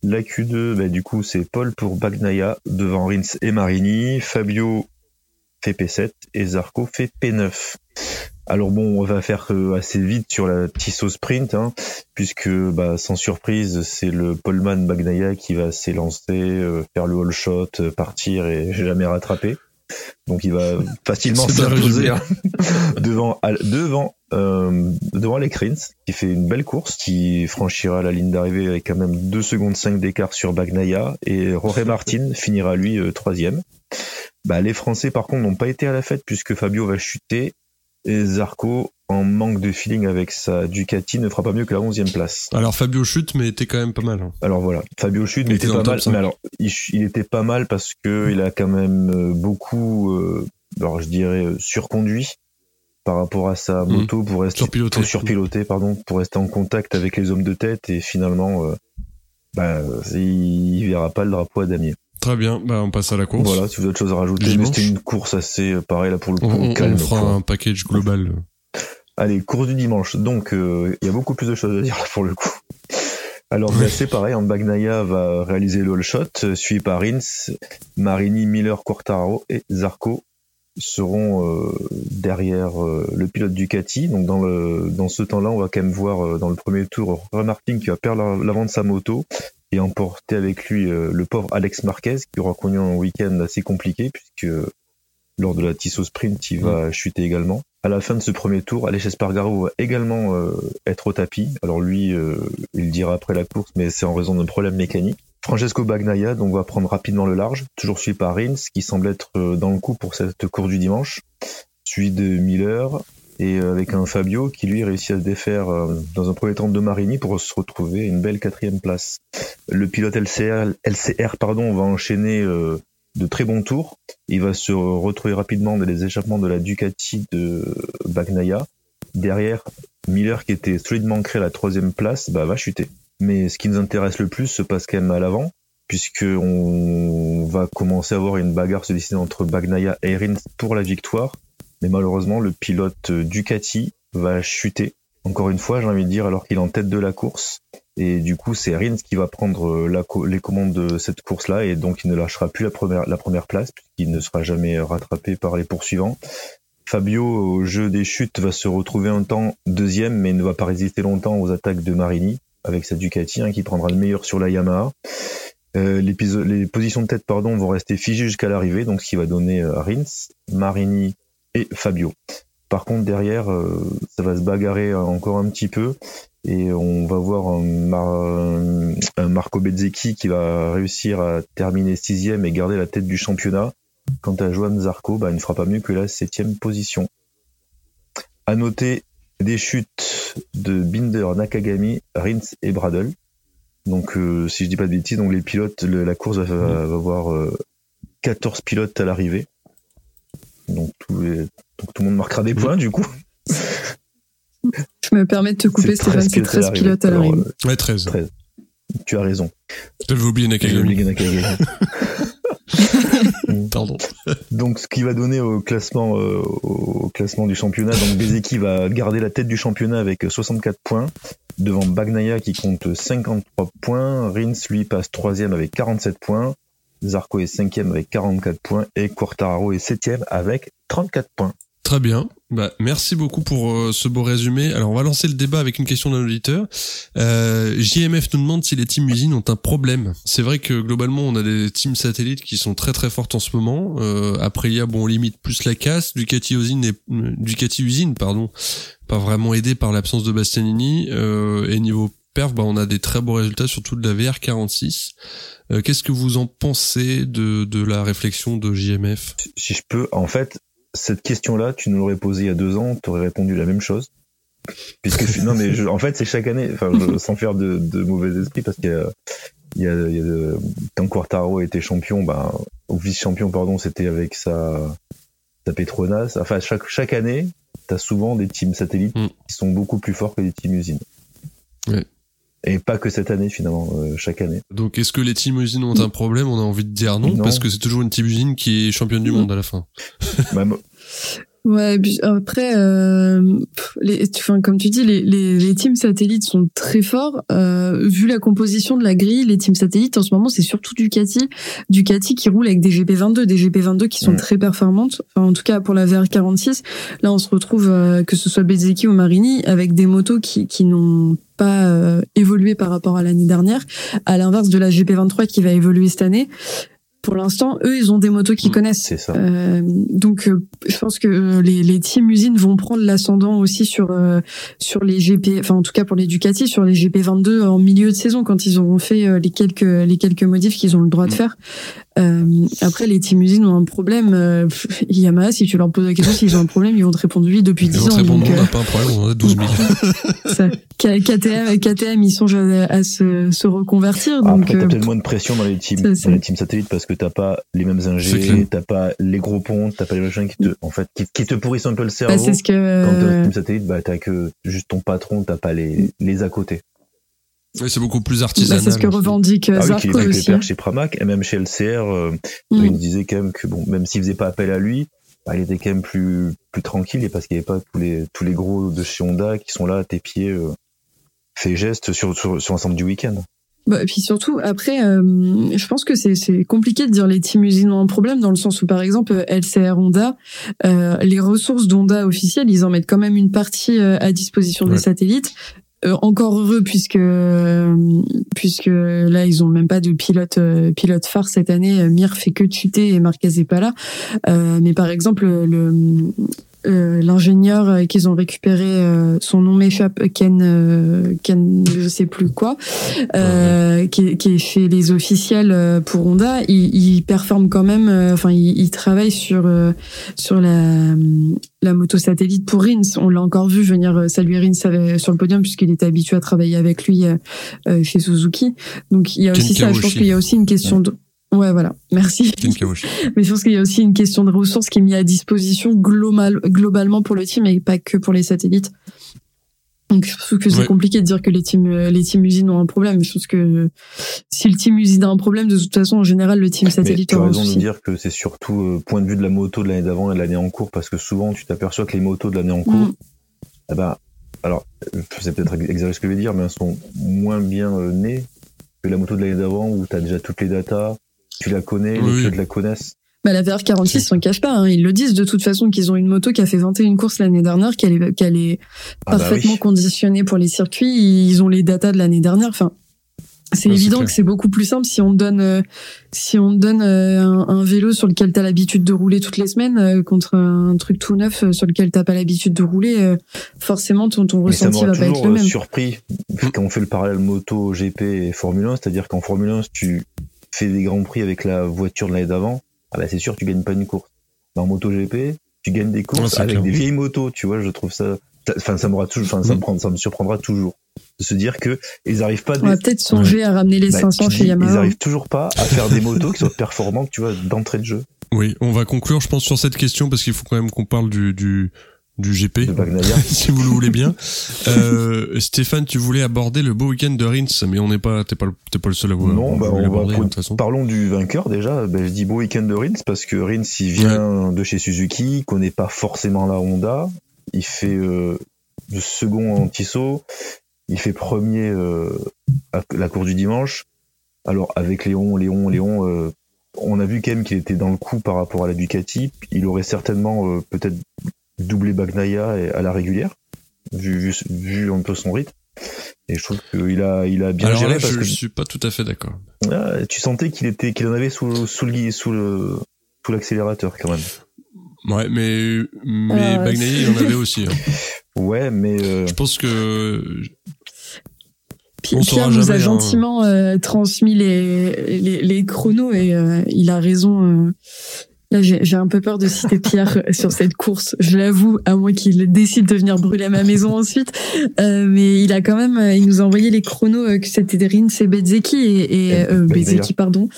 La Q2 bah, du coup c'est Paul pour Bagnaia devant Rins et Marini. Fabio fait P7 et Zarco fait P9. Alors bon, on va faire euh, assez vite sur la Tissot Sprint, hein, puisque bah, sans surprise, c'est le Polman Bagnaia qui va s'élancer, euh, faire le all shot, euh, partir et jamais rattraper. Donc il va facilement s'imposer hein, devant devant euh, devant Alec Rins, qui fait une belle course, qui franchira la ligne d'arrivée avec quand même 2 secondes 5 d'écart sur Bagnaia, et Jorge Martin finira lui euh, troisième. Bah, les Français par contre n'ont pas été à la fête puisque Fabio va chuter et Zarco, en manque de feeling avec sa Ducati, ne fera pas mieux que la 11e place.
Alors Fabio chute, mais était quand même pas mal. Hein.
Alors voilà, Fabio chute, mais était, pas mal. Mais alors, il, était pas mal parce que il a quand même euh, beaucoup, euh, alors je dirais, euh, surconduit par rapport à sa mmh. moto pour rester
surpiloté.
surpiloté, pardon, pour rester en contact avec les hommes de tête et finalement, bah, il, verra pas le drapeau à damier.
Très bien, bah on passe à la course.
Voilà, si vous avez autre chose à rajouter, mais c'était une course assez euh, pareil là pour le coup.
On, calme, on fera un package global.
Allez, course du dimanche. Donc euh, il y a beaucoup plus de choses à dire là pour le coup. Alors c'est pareil, Bagnaia va réaliser le all shot, euh, suivi par Rins, Marini, Miller, Quartaro et Zarco seront derrière le pilote Ducati. Donc dans le dans ce temps-là, on va quand même voir dans le premier tour Remartin qui va perdre l'avant de sa moto et emporter avec lui euh, le pauvre Alex Marquez qui aura connu un week-end assez compliqué puisque lors de la Tissot Sprint, il va mm. chuter également. À la fin de ce premier tour, Alex Espargaro va également euh, être au tapis. Alors lui, euh, il dira après la course, mais c'est en raison d'un problème mécanique. Francesco Bagnaia donc va prendre rapidement le large, toujours suivi par Rins, qui semble être dans le coup pour cette course du dimanche, suivi de Miller, et euh, avec un Fabio qui lui réussit à se défaire euh, dans un premier temps de Marini pour se retrouver une belle quatrième place. Le pilote LCR, LCR pardon, va enchaîner euh, de très bons tours. Il va se retrouver rapidement dans les échappements de la Ducati de Bagnaia. Derrière, Miller qui était solidement ancré à la troisième place, bah, va chuter. Mais ce qui nous intéresse le plus se passe quand même à l'avant, puisque on va commencer à avoir une bagarre se dessiner entre Bagnaia et Rins pour la victoire. Mais malheureusement, le pilote Ducati va chuter. Encore une fois, j'ai envie de dire, alors qu'il est en tête de la course. Et du coup, c'est Rins qui va prendre les commandes de cette course-là. Et donc, il ne lâchera plus la première, la première place, puisqu'il ne sera jamais rattrapé par les poursuivants. Fabio, au jeu des chutes, va se retrouver un temps deuxième, mais ne va pas résister longtemps aux attaques de Marini, avec sa Ducati, hein, qui prendra le meilleur sur la Yamaha. Euh, les positions de tête pardon, vont rester figées jusqu'à l'arrivée, donc ce qui va donner euh, Rins, Marini et Fabio. Par contre, derrière, euh, ça va se bagarrer encore un petit peu et on va voir un, Marco Bezzecchi qui va réussir à terminer sixième et garder la tête du championnat. Quant à Joan Zarco, bah, il ne fera pas mieux que la septième position. À noter des chutes de Binder, Nakagami, Rins et Bradle. Donc, euh, si je dis pas de bêtises, donc les pilotes, la course va, avoir 14 euh, pilotes à l'arrivée. Donc tout, le monde marquera des points du coup.
Je me permets de te couper, Stéphane, c'est 13 pilotes à l'arrivée.
Ouais, 13.
Tu as raison.
J'avais oublié Nakagami. Pardon.
Donc, ce qui va donner au classement, euh, au classement du championnat, donc Bezeki va garder la tête du championnat avec 64 points, devant Bagnaia qui compte 53 points, Rins lui passe troisième avec 47 points, Zarco est cinquième avec 44 points et Quartararo est septième avec 34 points.
Très bien. Bah, merci beaucoup pour euh, ce beau résumé. Alors, on va lancer le débat avec une question d'un auditeur. Euh, JMF nous demande si les teams usines ont un problème. C'est vrai que globalement, on a des teams satellites qui sont très très fortes en ce moment. Euh, Aprilia, bon, on limite plus la casse. Ducati usine, Ducati usine, pardon, pas vraiment aidé par l'absence de Bastianini. Euh, et niveau perf, bah, on a des très beaux résultats, surtout de la VR46. Euh, qu'est-ce que vous en pensez de, de la réflexion de JMF
Si je peux, en fait, cette question-là, tu nous l'aurais posée il y a deux ans, tu aurais répondu la même chose. Puisque non, mais en fait, c'est chaque année, enfin, sans faire de, de mauvais esprit, parce qu'il y a, il y a, il y a quand Quartaro était champion, ben, ou vice-champion, pardon, c'était avec sa, sa Petronas. Enfin, chaque, chaque année, tu as souvent des teams satellites mm. qui sont beaucoup plus forts que des teams usines.
Ouais.
Et pas que cette année finalement, euh, chaque année.
Donc est-ce que les team usines ont un problème? On a envie de dire non, parce que c'est toujours une team usine qui est championne du monde à la fin.
bah,
Ouais, après, euh, les, enfin, comme tu dis, les, les, les, teams satellites sont très forts. Euh, vu la composition de la grille, les teams satellites en ce moment, c'est surtout Ducati. Ducati qui roule avec des GP22, des GP22 qui sont très performantes. Enfin, en tout cas, pour la VR46, là, on se retrouve, euh, que ce soit Bezzecchi ou Marini, avec des motos qui, qui n'ont pas euh, évolué par rapport à l'année dernière, à l'inverse de la GP23 qui va évoluer cette année. Pour l'instant, eux, ils ont des motos qu'ils
Mm,
connaissent.
c'est ça.
Euh, donc, euh, je pense que euh, les, les teams usines vont prendre l'ascendant aussi sur euh, sur les GP, enfin en tout cas pour les Ducati, sur les GP 22 en milieu de saison quand ils auront fait euh, les quelques les quelques modifs qu'ils ont le droit de
Mm.
faire. Euh, après, les teams usines ont un problème. Euh, Yamaha, si tu leur poses la question s'ils ont un problème, ils vont te répondre oui depuis
Ils
10
vont te
ans.
répondre,
donc,
non, on
euh,
n'a pas un problème, on en a 12 000.
ça, K- KTM, KTM, ils songent à, à se, se reconvertir. Donc,
Après, t'as
euh,
peut-être moins de pression dans les teams, dans les teams satellites parce que t'as pas les mêmes ingés, t'as pas les gros ponts, t'as pas les machins qui te, en fait, qui, qui te pourrissent un peu le
bah,
cerveau.
c'est ce que.
Quand t'es
euh,
un team satellite, bah, t'as que juste ton patron, t'as pas les, les à côté.
Ouais, c'est beaucoup plus
bah,
artisanal.
c'est ce que revendique euh,
Ah oui,
Zarco
qu'il était
aussi.
chez Pramac, et même chez LCR, euh,
Mm.
il disait quand même que bon, même s'il faisait pas appel à lui, bah, il était quand même plus, plus tranquille et parce qu'il n'y avait pas tous les, tous les gros de chez Honda qui sont là à tes pieds, euh, fait geste sur, sur, sur l'ensemble du week-end.
Bah, et puis surtout, après, euh, je pense que c'est c'est compliqué de dire les teams usines ont un problème dans le sens où, par exemple, LCR Honda, euh, les ressources d'Honda officielles, ils en mettent quand même une partie euh, à disposition
Ouais.
des satellites. Euh, encore heureux puisque euh, puisque là ils ont même pas de pilote euh, pilote phare cette année. Euh, Mir fait que chuter et Marquez est pas là. Mais par exemple le euh, l'ingénieur euh, qu'ils ont récupéré, euh, son nom m'échappe, Ken, euh, Ken, je sais plus quoi, euh, qui, qui chez les officiels euh, pour Honda, il, il performe quand même. euh, Enfin, il, il travaille sur euh, sur la la moto satellite pour Rins. On l'a encore vu venir saluer Rins sur le podium puisqu'il était habitué à travailler avec lui chez Suzuki. Donc il y a
Ken
aussi ça. Je pense qu'il y a aussi une question de Ouais, voilà. Merci. Mais je pense qu'il y a aussi une question de ressources qui est mise à disposition global, globalement pour le team et pas que pour les satellites. Donc je trouve que c'est
Ouais.
compliqué de dire que les teams, euh, les teams usines ont un problème. Je pense que si le team usine a un problème, de toute façon, en général, le team satellite aura un
raison de
souci.
dire que c'est surtout euh, point de vue de la moto de l'année d'avant et de l'année en cours, parce que souvent tu t'aperçois que les motos de l'année en cours,
Mm.
eh ben, alors, c'est peut-être exagéré ce que je vais dire, mais elles sont moins bien euh, nées que la moto de l'année d'avant où tu as déjà toutes les datas, tu la connais,
Oui,
les pilotes la connaissent.
Bah, la VR46 s'en cache pas. Hein. Ils le disent de toute façon qu'ils ont une moto qui a fait 21 courses l'année dernière, qu'elle est, qu'elle est
Ah bah
parfaitement
oui.
conditionnée pour les circuits. Ils ont les datas de l'année dernière. Enfin, c'est
Ouais,
évident que c'est beaucoup plus simple si on te donne, euh, si on te donne euh, un, un vélo sur lequel t'as l'habitude de rouler toutes les semaines euh, contre un truc tout neuf euh, sur lequel t'as pas l'habitude de rouler. euh, forcément, ton, ton
ça
ressenti
m'aura
va pas être le même.
surpris quand on fait le parallèle moto, GP et Formule 1, c'est-à-dire qu'en Formule 1, si tu fais des grands prix avec la voiture de l'année d'avant, ah bah c'est sûr tu gagnes pas une course. Mais en moto GP, tu gagnes des courses avec
clair.
des vieilles motos, tu vois, je trouve ça ça- enfin ça m'aura toujours enfin ça me
Mm.
prend ça me surprendra toujours de se dire que ils arrivent pas à
On va peut-être songer à ramener les
bah,
500
tu
chez Yamaha.
Ils arrivent toujours pas à faire des motos qui soient performantes, tu vois, d'entrée de jeu
Oui, on va conclure, je pense, sur cette question parce qu'il faut quand même qu'on parle du, du, du GP. si vous le voulez bien. Euh, Stéphane, tu voulais aborder le beau week-end de Rins, mais on n'est pas, t'es pas, le- t'es pas le seul à vouloir.
Non, bah, on va pour-
de toute façon.
Parlons du vainqueur déjà. Ben, je dis beau week-end de Rins parce que Rins il vient de chez Suzuki, il connaît pas forcément la Honda. Il fait euh, le second en Tissot, il fait premier euh, à la course du dimanche. Alors avec Léon, Léon, Léon, euh, on a vu quand même qu'il était dans le coup par rapport à la Ducati. Il aurait certainement euh, peut-être doublé Bagnaia à la régulière, vu, vu, vu un peu son rythme. Et je trouve qu'il a, il a bien
Alors
géré
là,
parce
je,
que
je suis pas tout à fait d'accord.
ah, tu sentais qu'il était, qu'il en avait sous, sous le, sous le, sous l'accélérateur quand même.
Ouais, mais, mais
Ah.
Bagnaia, il en avait aussi. hein.
Ouais, mais euh,
Je pense que
Pi-
On saura
Pierre nous a
hein.
gentiment euh, transmis les, les, les chronos et euh, il a raison. euh. Là, j'ai j'ai un peu peur de citer Pierre sur cette course. Je l'avoue, à moins qu'il décide de venir brûler ma maison ensuite. Euh, mais il a quand même, euh, il nous a envoyé les chronos euh, que c'était des Rins et Bezzecchi et, et euh. Bezzecchi, pardon,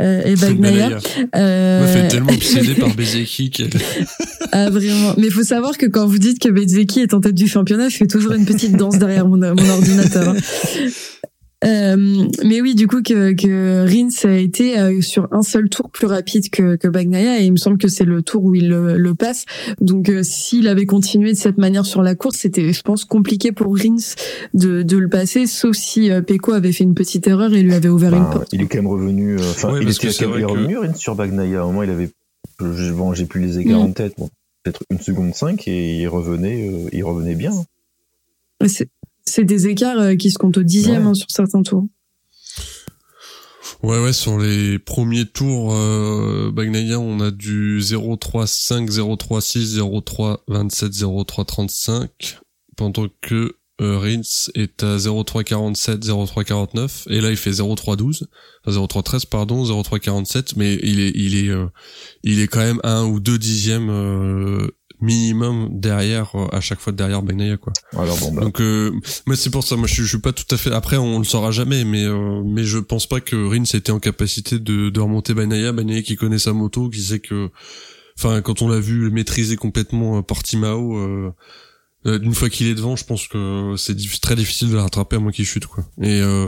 euh, et
Bagnaia.
Euh,
m'a fait tellement obsédé par Bezeki qu'elle...
ah vraiment. Mais il faut savoir que quand vous dites que Bezzecchi est en tête du championnat, je fais toujours une petite danse derrière mon, mon ordinateur. hein. Euh, mais oui, du coup que, que Rins a été euh, sur un seul tour plus rapide que, que Bagnaia et il me semble que c'est le tour où il le, le passe. Donc euh, s'il avait continué de cette manière sur la course, c'était je pense compliqué pour Rins de, de le passer, sauf si euh, Pecco avait fait une petite erreur et lui avait ouvert une
ben,
porte.
il est quand même revenu. euh, Enfin,
Ouais,
il
parce
était
que
quand même revenu Rins sur Bagnaia. Un moment, il avait, je- bon, j'ai plus les écarts
Mm.
en tête, bon, peut-être une seconde cinq et il revenait, euh, il revenait bien.
C'est des écarts euh, qui se comptent au dixième
Ouais.
hein, sur certains tours.
Ouais, ouais, sur les premiers tours, euh, Bagnaia, on a du 0-3-5, 0-3-6, 0-3-27, 0-3-35, pendant que euh, Rins est à 0-3-47, 0-3-49, et là il fait 0-3-12, enfin 0-3-13 pardon, 0-3-47, mais il est, il est, euh, il est quand même un ou deux dixièmes euh, minimum derrière euh, à chaque fois derrière Bagnaia quoi.
Alors bon, bah,
Donc euh, moi c'est pour ça moi je, suis- je suis pas tout à fait après on le saura jamais mais euh, mais je pense pas que Rins était en capacité de, de remonter Bagnaia Bagnaia qui connaît sa moto qui sait que enfin quand on l'a vu maîtriser complètement euh, Portimao euh, euh, une fois qu'il est devant je pense que c'est diff- très difficile de le rattraper à moins qu'il chute quoi. Et euh,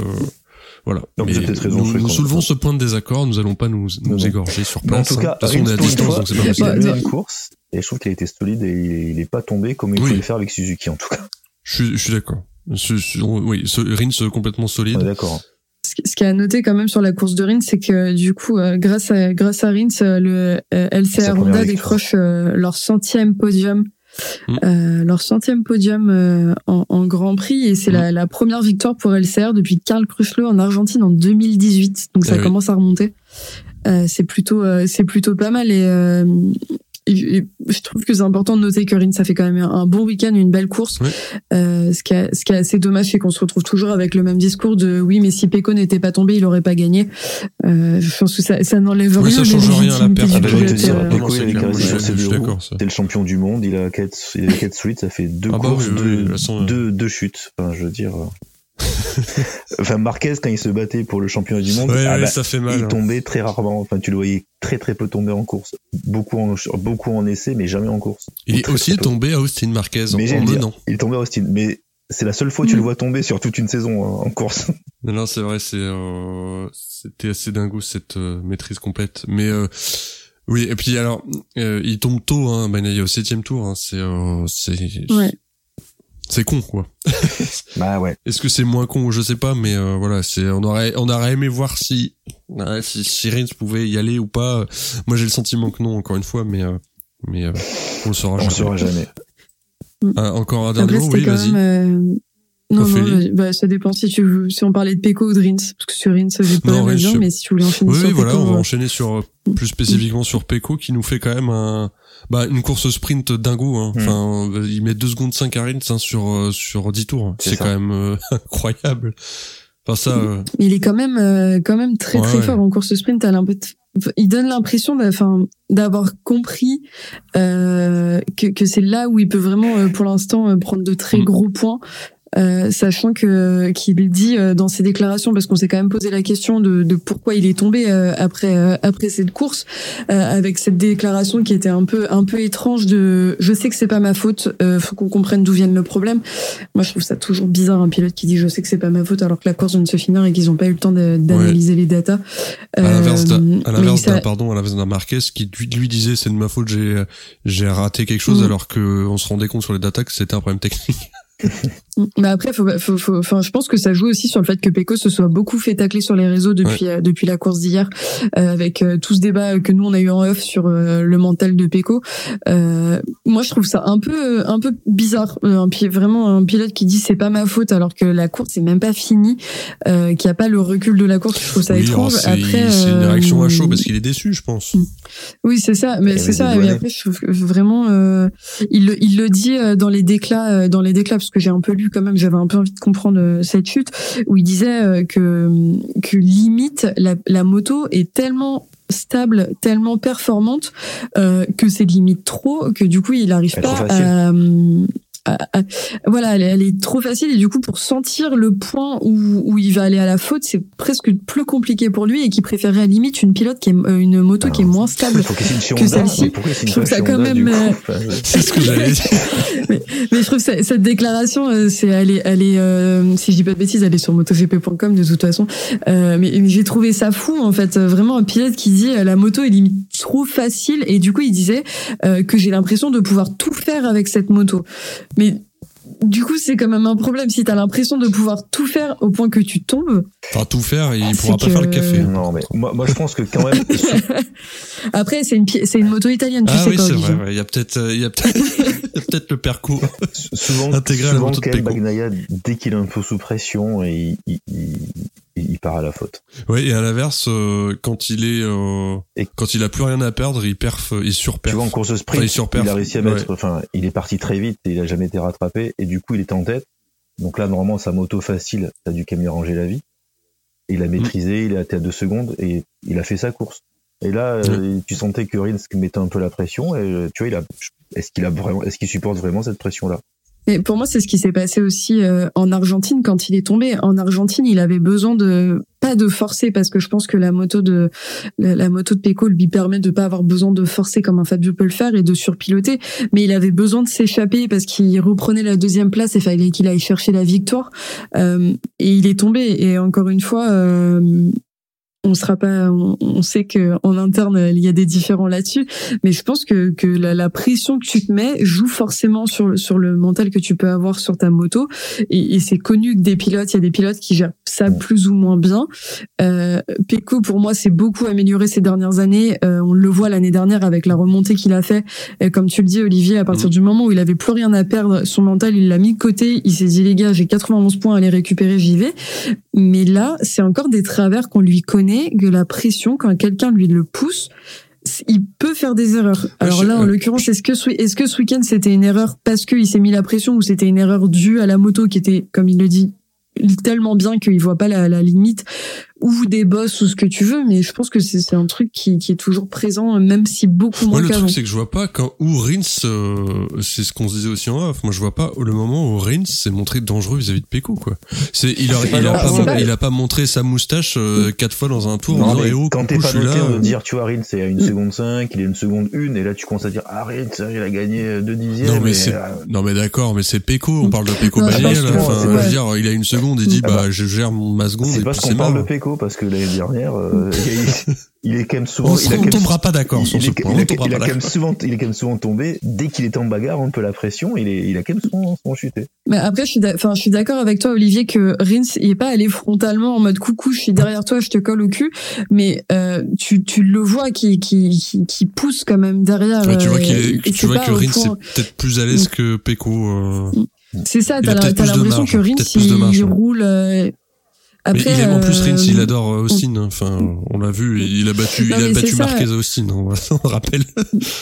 voilà.
Donc, vous avez
Mais
peut-être raison,
nous, soulevons ce point de désaccord, nous allons pas nous, nous
non.
égorger sur
mais en
place.
tout
hein.
cas,
de toute façon, on est à distance, donc c'est pas
il
possible.
a une course, et je trouve qu'il a été solide et il, il est pas tombé comme il
Oui.
faut le faire avec Suzuki en tout cas.
Je suis, je suis d'accord. Je- je- oui, ce, Rins complètement solide.
D'accord. hein.
Ce qui- est à noter quand même sur la course de Rins, c'est que du coup, euh, grâce à grâce à Rins, euh, le euh, LCR Honda décroche euh, leur centième podium,
Mm.
euh, leur centième podium euh, en, en Grand Prix, et c'est
Mm.
la, la première victoire pour LCR depuis Karl Crutchlow en Argentine en 2018. Donc ça
Eh oui.
commence à remonter. Euh, c'est plutôt euh, c'est plutôt pas mal euh, et je trouve que c'est important de noter que Rins ça fait quand même un, bon week-end, une belle course.
Oui.
Euh, ce, qui est, ce qui est assez dommage, c'est qu'on se retrouve toujours avec le même discours de oui, mais si Pecco n'était pas tombé, il aurait pas gagné. Euh, je pense que ça, ça n'enlève
Oui,
rien.
ça
à
change rien à la perte.
Ah bah, je vais te
pilote,
dire,
euh.
C'est
le champion du monde, il a 4 il a quatre suites, ça fait deux
Ah bah
courses,
oui, oui,
deux,
euh.
chutes. Enfin, je veux dire. Enfin, Marquez, quand il se battait pour le championnat du monde,
Ouais,
ah
ouais,
bah,
ça fait mal.
il
hein.
tombait très rarement. Enfin, tu le voyais très très peu tomber en course. Beaucoup en, beaucoup en essai, mais jamais en course.
Il est
Très,
aussi
très
tombé à Austin Marquez en,
Mais
en
dire,
menant.
il tombait à Austin. Mais c'est la seule fois que tu le vois tomber sur toute une saison euh, en course.
Non, non, c'est vrai, c'est euh, c'était assez dingo cette euh, maîtrise complète. Mais euh, oui, et puis alors, euh, il tombe tôt, hein, Bagnaia au septième tour. Hein, c'est euh, c'est
Ouais.
C'est con quoi.
Bah ouais.
Est-ce que c'est moins con? Je sais pas, mais euh, voilà, c'est on aurait on aurait aimé voir si si, si Rins pouvait y aller ou pas. Moi, j'ai le sentiment que non, encore une fois, mais euh, mais euh, on le saura
On
jamais.
saura jamais.
Ah, encore un dernier
Après,
mot, oui, vas-y.
euh, Non, non,
Ophélie?
bah, ça dépend si tu veux, si on parlait de Pecco ou de Rins, parce que sur Rins, j'ai pas
je-
mais si tu voulais enchaîner
Oui,
sur
oui, voilà, on va
euh,
enchaîner sur plus spécifiquement sur Pecco qui nous fait quand même un bah une course sprint dingo hein.
Mm.
Enfin, euh, il met 2 secondes 5 à Rins hein, sur euh, sur 10 tours.
C'est
quand même euh, incroyable. Enfin ça euh,
il est quand même, euh, quand même très
Ouais,
très
ouais.
fort en course sprint. Il donne l'impression, d'avoir compris euh, que, que c'est là où il peut vraiment, euh, pour l'instant, prendre de très
Mm.
gros points. Euh, sachant que qu'il dit euh, dans ses déclarations parce qu'on s'est quand même posé la question de, de pourquoi il est tombé euh, après euh, après cette course euh, avec cette déclaration qui était un peu un peu étrange de je sais que c'est pas ma faute euh, faut qu'on comprenne d'où vient le problème moi je trouve ça toujours bizarre un pilote qui dit je sais que c'est pas ma faute alors que la course vient de se finir et qu'ils ont pas eu le temps d'analyser les datas
à l'inverse d'un à
mais
l'inverse
ça-
d'un pardon à l'inverse d'un Marquez qui lui, lui disait c'est de ma faute j'ai j'ai raté quelque chose
Mm.
alors que on se rendait compte sur les datas que c'était un problème technique.
Mais après, faut, faut, faut, enfin, je pense que ça joue aussi sur le fait que Pecco se soit beaucoup fait tacler sur les réseaux depuis euh, depuis la course d'hier, euh, avec euh, tout ce débat que nous on a eu en off sur euh, le mental de Pecco. Euh, moi, je trouve ça un peu un peu bizarre, un vraiment un pilote qui dit c'est pas ma faute alors que la course est même pas finie, euh, qui a pas le recul de la course. Je trouve ça
Oui,
étrange.
alors, c'est
Après,
c'est une réaction à chaud parce qu'il est déçu je pense.
oui, c'est ça, mais c'est ça. Mais après, je trouve que vraiment, euh, il le, il le dit dans les déclats, dans les déclats, parce que j'ai un peu lu quand même, j'avais un peu envie de comprendre euh, cette chute, où il disait euh, que que limite la, la moto est tellement stable, tellement performante euh, que c'est limite trop, que du coup il n'arrive pas à- voilà, elle, est- elle est trop facile et du coup pour sentir le point où, où il va aller à la faute, c'est presque plus compliqué pour lui et qui préférerait à limite une pilote qui est euh, une moto qui est moins stable. Que celle-ci. Je trouve ça quand même, euh,
C'est ce que j'allais dire.
mais, mais je trouve que cette déclaration, euh, c'est elle est, elle est euh, si je dis pas de bêtises, elle est sur motogp.com de toute façon. Euh, mais, mais j'ai trouvé ça fou en fait, Euh, vraiment un pilote qui dit euh, la moto est limite trop facile et du coup il disait euh, que j'ai l'impression de pouvoir tout faire avec cette moto. Mais du coup, c'est quand même un problème si t'as l'impression de pouvoir tout faire au point que tu tombes.
Enfin tout faire il
C'est
pourra pas
que-
faire le café.
Non, mais moi, moi je pense que quand même,
Après, c'est une pi- c'est une moto italienne, tu
Ah
sais
oui c'est vrai ouais, il y a peut-être il y a peut-être il y a peut-être le perco.
souvent,
Intégré à la
souvent
moto de.
Bagnaia, dès qu'il est un peu sous pression, et il, il, il- part à la faute.
Oui, et à l'inverse, euh, quand il est, euh,
Et-
quand il a plus rien à perdre, il perf, il surperf.
Tu vois, en course de sprint,
Enfin, il
a réussi à mettre,
Ouais.
enfin, il est parti très vite et il a jamais été rattrapé et du coup, il était en tête. Donc là, normalement, sa moto facile, ça a dû quand même lui ranger la vie. Et il a maîtrisé, il a été à deux secondes et il a fait sa course. Et là, euh, tu sentais que Rins mettait un peu la pression et euh, tu vois, il a, est-ce qu'il a vraiment, est-ce qu'il supporte vraiment cette pression-là?
Mais pour moi, c'est ce qui s'est passé aussi euh, en Argentine quand il est tombé. En Argentine, il avait besoin de pas de forcer parce que je pense que la moto de la, la moto de Pecco lui permet de pas avoir besoin de forcer comme un Fabio peut le faire et de surpiloter. Mais il avait besoin de s'échapper parce qu'il reprenait la deuxième place et fallait qu'il aille chercher la victoire. Euh, et il est tombé. Et encore une fois. Euh, on sera pas, on, on sait que en interne il y a des différends là-dessus, mais je pense que que la, la pression que tu te mets joue forcément sur le- sur le mental que tu peux avoir sur ta moto. Et, et c'est connu que des pilotes, il y a des pilotes qui gèrent ça plus ou moins bien. Euh, Pecco pour moi s'est beaucoup amélioré ces dernières années. Euh, on le voit l'année dernière avec la remontée qu'il a fait. Et comme tu le dis Olivier, à partir
Mhm.
du moment où il avait plus rien à perdre, son mental il l'a mis de côté. Il s'est dit les gars, j'ai 91 points à les récupérer, j'y vais. Mais là, c'est encore des travers qu'on lui connaît, que la pression, quand quelqu'un lui le pousse, il peut faire des erreurs. Alors là, en l'occurrence, est-ce que, ce- est-ce que ce week-end, c'était une erreur parce qu'il s'est mis la pression ou c'était une erreur due à la moto qui était, comme il le dit, tellement bien qu'il voit pas la, la limite? Ou des bosses ou ce que tu veux, mais je pense que c'est c'est un truc qui, qui est toujours présent, même si beaucoup
Moi,
moins
le
qu'avant.
truc, c'est que je vois pas quand où Rins, euh, c'est ce qu'on se disait aussi en off. Moi, je vois pas le moment où Rins s'est montré dangereux vis-à-vis de Pecco, quoi. C'est, il a, il a pas,
pas-
il a pas montré sa moustache euh, quatre fois dans un tour en
Non,
disant,
mais
eh oh,
quand t'es pas noté,
là.
on va dire, tu vois, Rins, c'est à une seconde 5, il est une seconde 1, et là, tu commences à dire, ah, Rins, il a gagné deux dixièmes.
Non, mais c'est-
euh,
Non mais d'accord, mais c'est Pecco, on parle de là.
que-
Enfin,
c'est
je veux dire, il a une seconde, il dit,
Ah
bah,
bah,
je gère mon- ma seconde,
c'est
et
parce
puis
qu'on parle Parce que l'année dernière, euh, il, il est quand même souvent,
On,
il a
on tombera pas d'accord sur
il
ce
est-
point,
il a quand même souvent, il est quand même souvent tombé. Dès qu'il était en bagarre, un peu la pression, il est, il a quand même souvent, souvent chuté.
Mais après, je suis, d'a- enfin, je suis d'accord avec toi, Olivier, que Rins, il est pas allé frontalement en mode coucou, je suis derrière toi, je te colle au cul. Mais euh, tu, tu le vois qui, qui, qui, qui pousse quand même derrière.
Ouais, tu vois
euh,
qu'il est, tu vois que Rins
point-
est peut-être plus à l'aise que Pecco. euh.
C'est ça, t'as l'impression que Rins,
plus de
il,
ouais.
roule. euh,
Mais il aime en plus Rins,
euh,
il adore euh, Austin. hein. Enfin, on l'a vu, il a battu,
Non,
il a battu. Marquez à Austin. On, on le rappelle.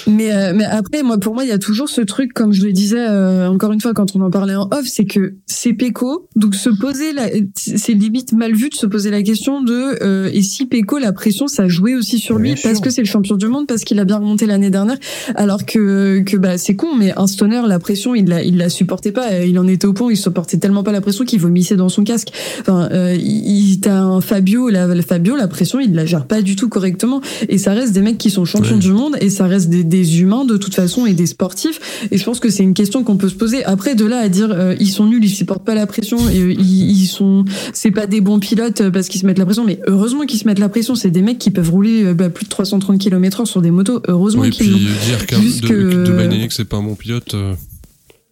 Mais euh, mais après moi pour moi il y a toujours ce truc comme je le disais euh, encore une fois quand on en parlait en off c'est que c'est Pecco donc se poser la c'est limite mal vu de se poser la question de euh, et si Pecco la pression ça jouait aussi sur lui
Bien
parce
sûr.
que c'est le champion du monde parce qu'il a bien remonté l'année dernière alors que que bah c'est con mais un stoner la pression il la il la supportait pas il en était au point il supportait tellement pas la pression qu'il vomissait dans son casque enfin euh, il il- t'as un Fabio la le Fabio la pression il la gère pas du tout correctement. Et ça reste des mecs qui sont champions
Ouais.
du monde et ça reste des, des humains de toute façon et des sportifs. Et je pense que c'est une question qu'on peut se poser. Après de là à dire euh, ils sont nuls ils supportent pas la pression et euh, ils, ils sont c'est pas des bons pilotes euh, parce qu'ils se mettent la pression. Mais heureusement qu'ils se mettent la pression. C'est des mecs qui peuvent rouler euh, bah, plus de 330 km/h sur des motos. Heureusement
Oui, et
qu'ils
puis dire qu'un-
Juste
de,
que-
de c'est pas un bon pilote. euh,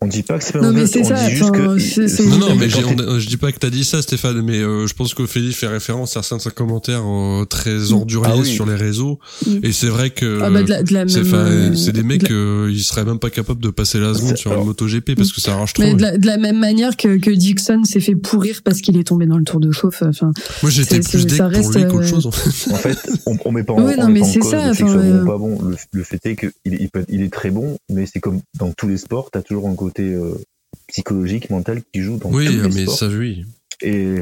On dit pas que c'est pas
Non,
mauvais,
mais c'est
on
ça,
dit juste
enfin,
que.
c'est-
Non, non,
Mais
on- je dis pas que t'as dit ça, Stéphane, mais euh, je pense qu'Ophélie fait référence à certains commentaires euh, très orduriers
Ah oui.
sur les réseaux.
Mm.
Et c'est vrai que
ah bah de la, de la
c'est
même
enfin,
euh,
c'est des
de
mecs,
la-
euh, ils seraient même pas capables de passer la seconde sur une
alors-
moto GP parce que ça arrache trop.
mais de la, de la même manière que, que Dixon s'est fait pourrir parce qu'il est tombé dans le tour de chauffe. Enfin,
Moi, j'étais
c'est-
plus
ça
pour
reste,
lui qu'autre
euh,
chose. En fait.
En fait, on, on met pas en, on
non,
met
mais
pas en
c'est
cause
ça,
le fait soit pas bon. Le, fait est qu'il il est très bon, mais c'est comme dans tous les sports, t'as toujours un côté euh, psychologique, mental qui joue dans
Oui,
tous les
mais
sports.
ça, oui.
Et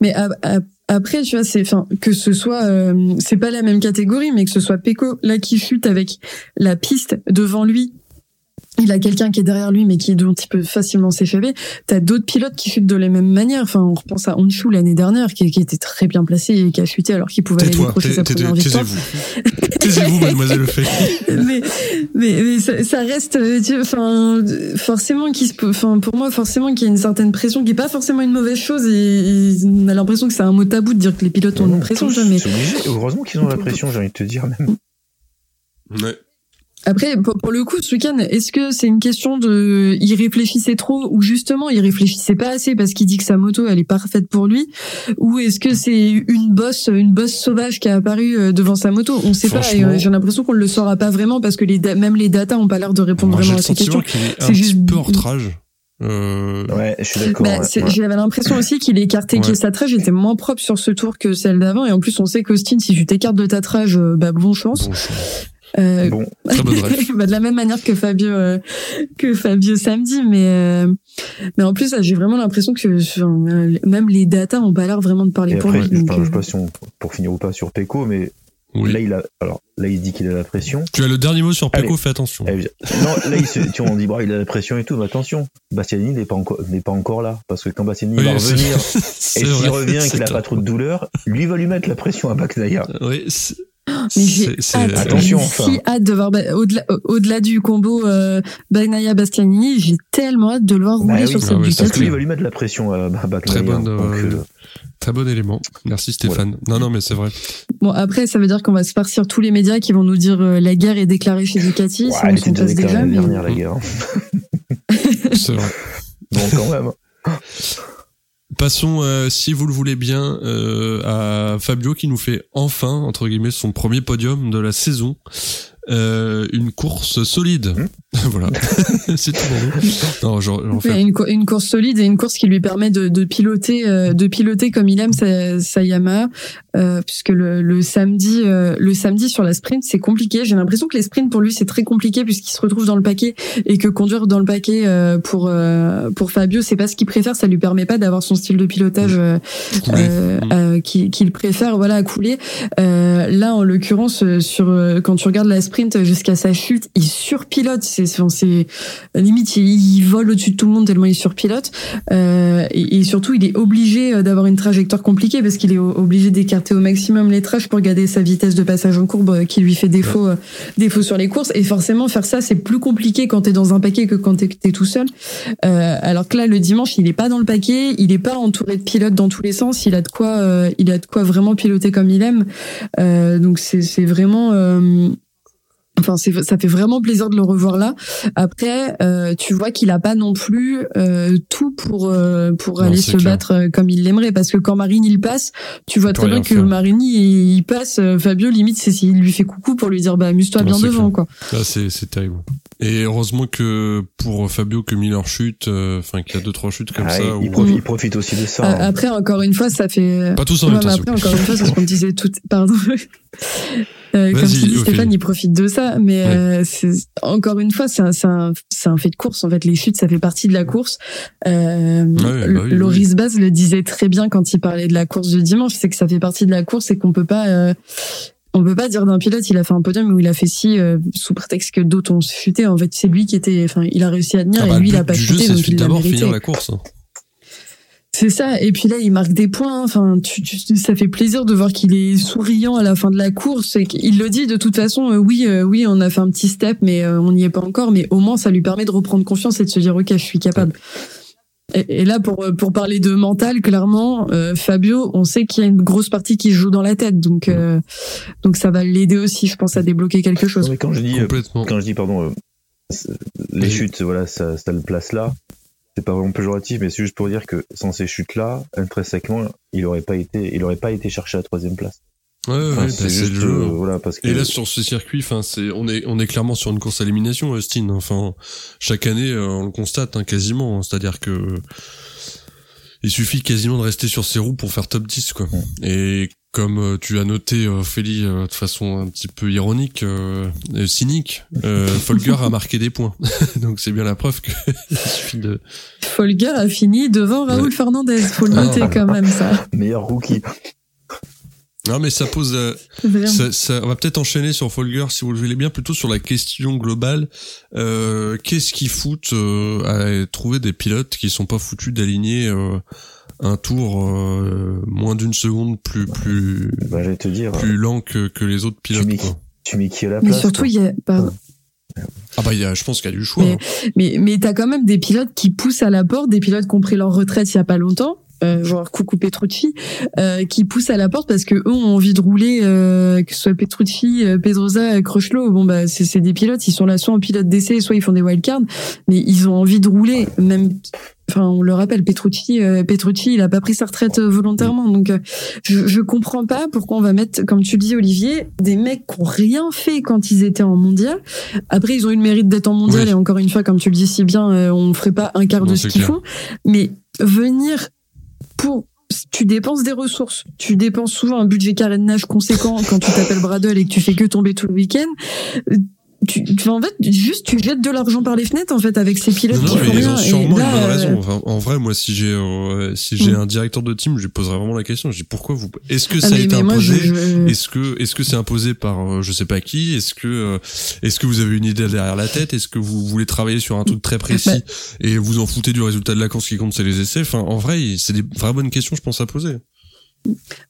Mais a- a- après, tu vois, c'est, enfin, que ce soit, euh, c'est pas la même catégorie, mais que ce soit Pecco là qui chute avec la piste devant lui. Il a quelqu'un qui est derrière lui, mais qui dont il peut facilement s'échapper. T'as d'autres pilotes qui chutent de la même manière. Enfin, on repense à Honshu l'année dernière, qui, qui était très bien placé et qui a chuté alors qu'il pouvait aller
Tais-toi,
décrocher sa première victoire.
taisez-vous. Taisez-vous, mademoiselle Ophélie.
mais mais, mais ça, ça reste euh, enfin forcément qu'il se peut- enfin pour moi forcément qu'il y a une certaine pression qui est pas forcément une mauvaise chose et, et on a l'impression que c'est un mot tabou de dire que les pilotes ont une pression
tous,
tu vois, mais
c'est obligé. Heureusement qu'ils ont la pression, j'ai envie de te dire même.
Ouais.
Après pour, pour le coup ce week-end est-ce que c'est une question de il réfléchissait trop ou justement il réfléchissait pas assez parce qu'il dit que sa moto elle est parfaite pour lui? Ou est-ce que c'est une bosse une bosse sauvage qui a apparu euh, devant sa moto? On sait pas et euh, j'ai l'impression qu'on le saura pas vraiment parce que les même les datas ont pas l'air de répondre
Moi,
vraiment à ces questions
est
C'est juste-
peu hors trage. Euh...
Ouais, je suis d'accord.
Bah,
ouais.
J'avais l'impression aussi qu'il écartait, que
Ouais.
sa trage était moins propre sur ce tour que celle d'avant. Et en plus, on sait qu'Austin, si tu t'écartes de ta trage, euh, bah bon chance.
Bon,
Euh,
Bon,
très bonne ref.
bah, de la même manière que Fabio euh, que Fabio samedi mais euh, mais en plus j'ai vraiment l'impression que même les datas ont pas l'air vraiment de parler
et
pour
après,
lui
je pas- je sais pas si on, pour finir ou pas sur Peko, mais
Oui.
là, il a, alors, là, il dit qu'il a la pression.
Tu as le dernier mot sur Peko,
Allez.
fais attention.
Eh non, là, il se, tu, on dit, bah, il a la pression et tout, mais attention, Bastianini n'est pas encore, n'est pas encore là. Parce que quand Bastianini
Oui,
va revenir, et s'il revient,
c'est
qu'il a pas trop de douleur, lui va lui mettre la pression à Baknaya.
Oui,
mais j'ai hâte,
Attention,
j'ai
enfin.
si hâte de voir Ba- au-delà au-delà du combo euh, Bagnaia Bastianini j'ai tellement hâte de le voir
Bah
rouler
oui,
sur
ah
cette
oui,
Parce que lui, va lui mettre la pression à.
Très bonne,
Donc,
euh,
euh,
Très bon élément. Merci Stéphane. Non, non, mais c'est vrai.
bon après ça veut dire qu'on va se farcir tous les médias qui vont nous dire euh, la guerre est déclarée chez Ducati
ouais,
ça,
elle était déjà déclarée
déjà
l'année
mais-
dernière, la guerre. hein.
C'est vrai.
Bon, quand même.
Passons, euh, si vous le voulez bien, euh, à Fabio qui nous fait enfin, entre guillemets, son premier podium de la saison. Euh, une course solide.
Hmm.
voilà. c'est tout pour nous. Non,
une, cour- une course solide et une course qui lui permet de, de piloter euh, de piloter comme il aime sa, sa Yamaha euh, puisque le, le samedi euh, le samedi sur la sprint c'est compliqué j'ai l'impression que les sprints pour lui c'est très compliqué puisqu'il se retrouve dans le paquet et que conduire dans le paquet euh, pour euh, pour Fabio c'est pas ce qu'il préfère ça lui permet pas d'avoir son style de pilotage euh, euh,
Mm.
qu'il qu'il préfère voilà à couler euh, là en l'occurrence sur quand tu regardes la sprint jusqu'à sa chute il surpilote c'est c'est- c'est limite il, il vole au-dessus de tout le monde tellement il surpilote. Euh, et, et surtout il est obligé euh, d'avoir une trajectoire compliquée parce qu'il est obligé d'écarter au maximum les trages pour garder sa vitesse de passage en courbe euh, qui lui fait défaut euh, défaut sur les courses. Et forcément faire ça c'est plus compliqué quand t'es dans un paquet que quand t'es tout seul. Euh, alors que là le dimanche il est pas dans le paquet il est pas entouré de pilotes dans tous les sens il a de quoi euh, il a de quoi vraiment piloter comme il aime. Euh, donc c'est c'est vraiment euh, Enfin, c'est, ça fait vraiment plaisir de le revoir là. Après, euh, tu vois qu'il a pas non plus euh, tout pour euh, pour
Non,
aller se
clair.
battre euh, comme il l'aimerait, parce que quand Marini il passe, tu vois très bien que
faire.
Marini il passe, euh, Fabio limite c'est s'il lui fait coucou pour lui dire bah amuse-toi bien devant
clair.
quoi.
C'est, c'est terrible. Et heureusement que pour Fabio que Miller chute, euh, enfin qu'il y a deux trois chutes comme
Ah,
ça.
il,
où-
profite, il profite aussi de ça. Hein.
après encore une fois ça fait
Pas tous en
Ouais,
même temps.
après, encore une fois, c'est ce qu'on disait tout, pardon. Euh, comme tu dis. Stéphane, il profite de ça, mais
Ouais.
euh, c'est encore une fois, c'est un, c'est un, c'est un fait de course. En fait, les chutes, ça fait partie de la course. Euh,
Ouais, bah oui,
Loris Baz le disait très bien quand il parlait de la course de dimanche, c'est que ça fait partie de la course et qu'on peut pas, euh, on peut pas dire d'un pilote, il a fait un podium ou il a fait ci euh, sous prétexte que d'autres ont chuté. En fait, c'est lui qui était, enfin, il a réussi à tenir
Ah
et
bah,
lui, il a pas chuté, donc il
d'abord
mérité.
finir la course. Hein.
C'est ça. Et puis là, il marque des points. Enfin, tu, tu- ça fait plaisir de voir qu'il est souriant à la fin de la course. Et qu'il le dit de toute façon. euh, oui, euh, oui, on a fait un petit step, mais euh, on n'y est pas encore. Mais au moins, ça lui permet de reprendre confiance et de se dire, ok, je suis capable. Et, et là, pour pour parler de mental, clairement, euh, Fabio, on sait qu'il y a une grosse partie qui se joue dans la tête. Donc, euh, donc ça va l'aider aussi, je pense, à débloquer quelque chose.
Non, mais quand je dis, euh, quand je dis, pardon, euh, les chutes, voilà, ça, ça le place là. C'est pas vraiment péjoratif, mais c'est juste pour dire que sans ces chutes-là, intrinsèquement, il aurait pas été, il aurait pas été cherché à la troisième place.
Ouais, ouais,
Enfin, c'est juste,
le jeu.
euh, voilà, parce que
Et là sur ce circuit, enfin c'est on est on est clairement sur une course à élimination, Austin. Enfin chaque année euh, on le constate hein, quasiment, c'est-à-dire que il suffit quasiment de rester sur ses roues pour faire top 10 quoi. Et comme euh, tu as noté euh, Ophélie euh, de façon un petit peu ironique, euh, cynique, euh, Folger a marqué des points. Donc c'est bien la preuve que il suffit de
Folger a fini devant Raoul
Ouais.
Fernandez. Faut le
Ah.
noter quand même, ça.
meilleur rookie.
Non mais ça pose euh. Ça, ça- on va peut-être enchaîner sur Folger si vous le voulez bien, plutôt sur la question globale. Euh, Qu'est-ce qui fout euh, à trouver des pilotes qui sont pas foutus d'aligner euh, un tour euh, moins d'une seconde plus plus
Bah, j'allais te dire,
plus lent que, que les autres pilotes quoi.
tu mets qui à la
Mais surtout, il y a, pardon.
Ah bah il y a, je pense qu'il y a du choix.
Mais-
hein.
Mais, mais t'as quand même des pilotes qui poussent à la porte, des pilotes qui ont pris leur retraite il y a pas longtemps, euh, genre coucou Petrucci, euh, qui poussent à la porte parce que eux ont envie de rouler, euh, que ce soit Petrucci, euh, Pedrosa, Crutchlow. Bon bah c'est des pilotes, ils sont là soit en pilote d'essai, soit ils font des wildcards, mais ils ont envie de rouler. Même, enfin on le rappelle, Petrucci, Petrucci, il a pas pris sa retraite volontairement, donc je je comprends pas pourquoi on va mettre, comme tu le dis Olivier, des mecs qui ont rien fait quand ils étaient en mondial. Après ils ont eu le mérite d'être en mondial
Oui.
et encore une fois, comme tu le dis si bien, on ferait pas un quart
Non,
de ce qu'ils font, mais venir pour tu dépenses des ressources, tu dépenses souvent un budget carénage conséquent quand tu t'appelles Bradle et que tu fais que tomber tout le week-end. Tu, tu- en fait, juste tu jettes de l'argent par les fenêtres en fait avec ces pilotes
Non,
qui
mais ils ont sûrement
là,
une bonne
euh,
raison. Enfin, en vrai, moi, si j'ai euh, si j'ai
Mm.
un directeur de team, je lui poserais vraiment la question. Je dis pourquoi vous Est-ce que
ah,
ça a
mais-
été imposé?
je-
Est-ce que est-ce que c'est imposé par euh, je sais pas qui? Est-ce que euh, est-ce que vous avez une idée derrière la tête? Est-ce que vous voulez travailler sur un truc très précis
Bah.
et vous en foutez du résultat de la course qui compte c'est les essais? Enfin, en vrai, c'est des vraies bonnes questions, je pense à poser.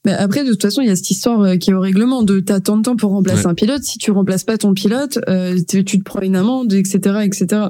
Mais après, de toute façon, il y a cette histoire euh, qui est au règlement de t'as tant de temps pour remplacer
Ouais.
un pilote. Si tu remplaces pas ton pilote, euh, tu, tu te prends une amende, etc., etc.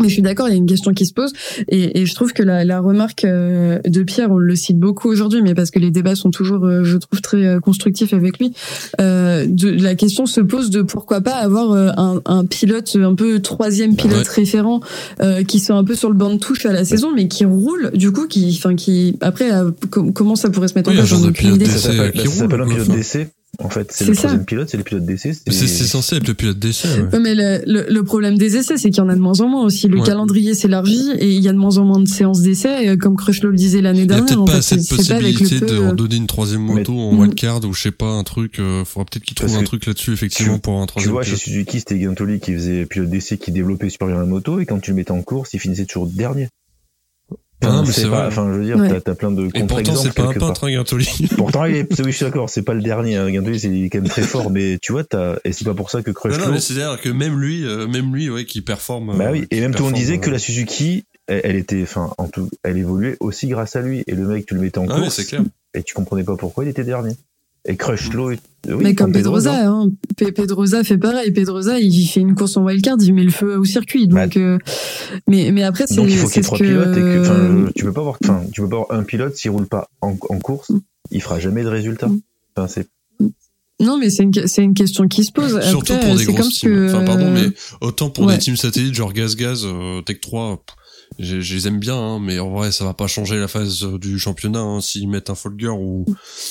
Mais je suis d'accord, il y a une question qui se pose, et, et je trouve que la, la remarque euh, de Pierre, on le cite beaucoup aujourd'hui, mais parce que les débats sont toujours, euh, je trouve, très euh, constructifs avec lui. Euh, de, la question se pose de pourquoi pas avoir euh, un, un pilote, un peu troisième pilote
Ouais.
référent, euh, qui soit un peu sur le banc de touche à la saison, mais qui roule, du coup, qui, enfin, qui après, euh, com- comment ça pourrait se mettre
Oui,
en place j'en ai
de
aucune
pilote
idée.
d'essai.
Ça s'appelle
qui
ça
roule,
s'appelle un pilote d'essai. En fait, c'est
C'est
le
ça.
troisième pilote, c'est le pilote d'essai.
C'est c'est censé être le pilote d'essai. ouais.
Ouais, mais le, le, le problème des essais, c'est qu'il y en a de moins en moins aussi. Le
Ouais.
calendrier s'élargit et il y a de moins en moins de séances d'essais, euh, comme Crutchlow le disait l'année
Il y a
dernière.
peut-être pas assez de
peu,
de
euh,
redonner une troisième moto en
Mm.
wildcard ou je sais pas un truc. Euh, faudra peut-être qu'il
Parce
trouve un truc là-dessus effectivement
tu-
pour un
Tu
troisième
vois, chez
pilote.
Suzuki, c'était Gantoli qui faisait pilote d'essai, qui développait super bien la moto, et quand tu le mettais en course, il finissait toujours dernier.
Ah non, mais c'est
pas,
vrai.
enfin, je veux dire,
Ouais.
t'as- plein de
Et pourtant, c'est pas un peintre, hein, Gintoli.
Pourtant, il est, oui, je suis d'accord, c'est pas le dernier, hein. Gantoli, c'est est quand même très fort, mais tu vois, t'as, et c'est pas pour ça que
Non,
Crutchlow,
non, mais c'est-à-dire que même lui, euh, même lui, ouais, qui performe.
bah
euh,
oui, et
qui
même tout le monde disait que
euh,
la Suzuki, elle, elle était, enfin, en tout, elle évoluait aussi grâce à lui, et le mec, tu le mettais en
Ah oui,
course,
c'est clair.
et tu comprenais pas pourquoi il était dernier. Et Crutchlow, oui,
mais comme
Pedrosa,
Pedrosa, hein. Pe- Pedrosa fait pareil. Pedrosa, il fait une course en wildcard, il met le feu au circuit. Donc, euh, mais mais après, c'est
Donc il faut qu'il y ait trois
que
pilotes et que, enfin, tu peux pas avoir, enfin, tu peux pas avoir un pilote s'il roule pas en, en course, il fera jamais de résultat.
Mm.
Enfin, c'est,
non, mais c'est une c'est une question qui se pose.
Surtout
Après,
pour des grosses teams.
que
Enfin, pardon, mais autant pour
Ouais.
des teams satellites genre Gaz Gaz, euh, Tech 3, pff, je, je les aime bien, hein, mais en vrai, ça va pas changer la phase euh, du championnat hein, s'ils mettent un Folger ou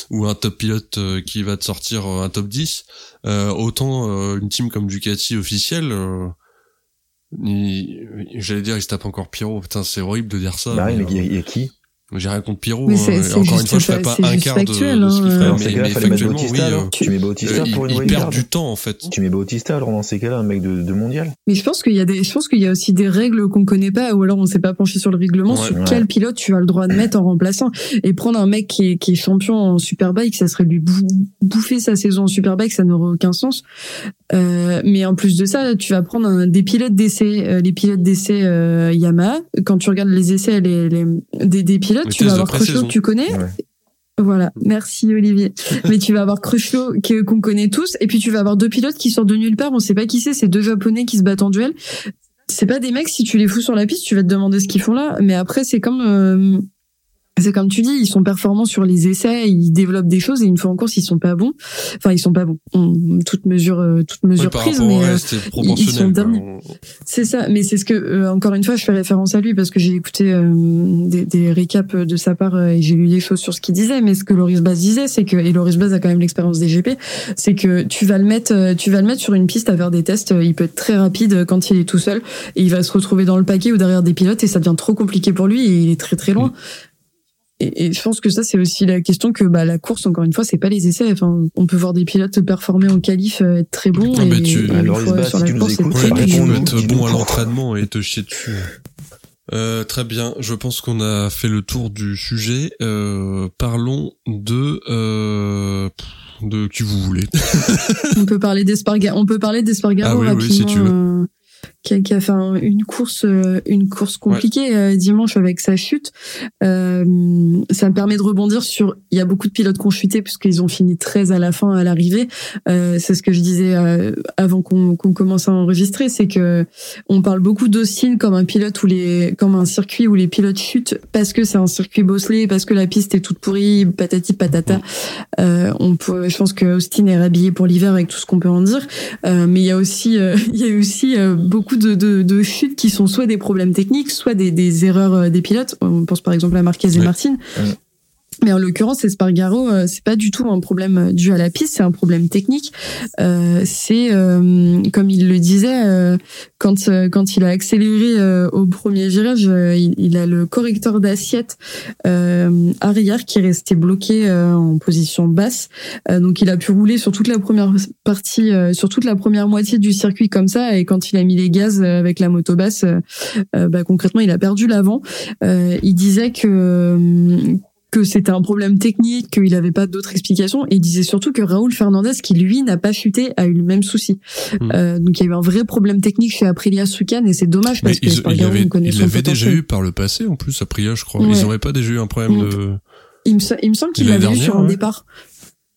ou un top pilote euh, qui va te sortir euh, un top 10. Euh, autant euh, une team comme Ducati officielle, euh, j'allais dire, il se tape encore Pyro. Putain, c'est horrible de dire ça.
bah mais il y, a- il y a qui?
J'ai rien contre Pyro.
Mais
hein,
c'est-
et
c'est
encore une
juste
fois, je ferai
pas-
un
juste
quart de, de ce
factuel,
qu'il
hein.
ferait, mais,
cas-là,
mais factuellement, oui, euh,
Tu mets Bautista
euh,
pour une
ils, perdent du temps en fait.
Tu mets Bautista alors dans ces cas-là, un mec de, de mondial.
Mais je pense qu'il y a des, je pense qu'il y a aussi des règles qu'on connaît pas, ou alors on s'est pas penché sur le règlement
Ouais.
sur
Ouais.
quel pilote tu as le droit de mettre en remplaçant. Et prendre un mec qui est, qui est champion en Superbike, ça serait lui bou- bouffer sa saison en Superbike, ça n'aurait aucun sens. Euh, mais en plus de ça, tu vas prendre un, des pilotes d'essai, euh, les pilotes d'essai euh, Yamaha. Quand tu regardes les essais, les, les des, des pilotes, Tu vas avoir
pré-saison.
que tu connais.
Ouais.
Voilà, merci Olivier. Mais tu vas avoir Crutchlow que- qu'on connaît tous, et puis tu vas avoir deux pilotes qui sortent de nulle part. On sait pas qui c'est. C'est deux Japonais qui se battent en duel. C'est pas des mecs. Si tu les fous sur la piste, tu vas te demander ce qu'ils font là. Mais après, c'est comme euh, c'est comme tu dis, ils sont performants sur les essais, ils développent des choses et une fois en course, ils sont pas bons. Enfin, ils sont pas bons. On- toute mesure, euh, toute mesure prise, mais euh, ils sont.
On-
c'est ça, mais c'est ce que euh, encore une fois je fais référence à lui parce que j'ai écouté euh, des, des récaps de sa part euh, et j'ai lu des choses sur ce qu'il disait. Mais ce que Loris Baz disait, c'est que et Loris Baz a quand même l'expérience des GP, c'est que tu vas le mettre, tu vas le mettre sur une piste à faire des tests. Il peut être très rapide quand il est tout seul et il va se retrouver dans le paquet ou derrière des pilotes et ça devient trop compliqué pour lui et il est très très loin. Et, et je pense que ça c'est aussi la question que bah la course encore une fois c'est pas les essais. Enfin on peut voir des pilotes performer en qualif, euh, être très bons
Ah,
et,
bah, tu-
et
Ah,
une
Loris
fois
Baz,
sur
si
la
tu
course
écoutes,
Ouais, tu peux être bon à l'entraînement et te chier dessus. Euh, très bien, je pense qu'on a fait le tour du sujet. Euh, parlons de euh, de qui vous voulez.
On peut parler d'Espargaro. On peut parler d'Espargaro
Ah oui, oui,
rapidement.
si tu veux.
Qui, a, qui a fait un- une course, euh, une course compliquée euh, dimanche avec sa chute. Euh, ça me permet de rebondir sur. Il y a beaucoup de pilotes qui ont chuté puisqu'ils ont fini 13 à la fin à l'arrivée. Euh, c'est ce que je disais euh, avant qu'on commence à enregistrer, c'est que on parle beaucoup d'Austin comme un pilote ou les comme un circuit où les pilotes chutent parce que c'est un circuit bosselé, parce que la piste est toute pourrie, patati patata. Euh, on peut, je pense que Austin est rhabillé pour l'hiver avec tout ce qu'on peut en dire, euh, mais il y a aussi il y a aussi beaucoup de, de, de chutes qui sont soit des problèmes techniques, soit des, des erreurs des pilotes. On pense par exemple à Marquez et Martin. Mais en l'occurrence, Espargaro, euh, c'est pas du tout un problème euh, dû à la piste, c'est un problème technique. Euh, c'est euh, comme il le disait euh, quand quand il a accéléré au premier virage, il, a le correcteur d'assiette arrière qui est resté bloqué en position basse. donc il a pu rouler sur toute la première partie, sur toute la première moitié du circuit comme ça. Et quand il a mis les gaz avec la moto basse, bah, concrètement, il a perdu l'avant. il disait que que c'était un problème technique, qu'il n'avait pas d'autres explications. Et il disait surtout que Raoul Fernandez, qui lui n'a pas chuté, a eu le même souci. Hmm. Euh, donc il y a eu un vrai problème technique chez Aprilia Sukan et c'est dommage parce que
il avait, il l'avait déjà eu par le passé en plus Aprilia, je crois. Ils n'auraient pas déjà eu un problème de.
Il me, il me semble qu'il l'avait eu sur un départ.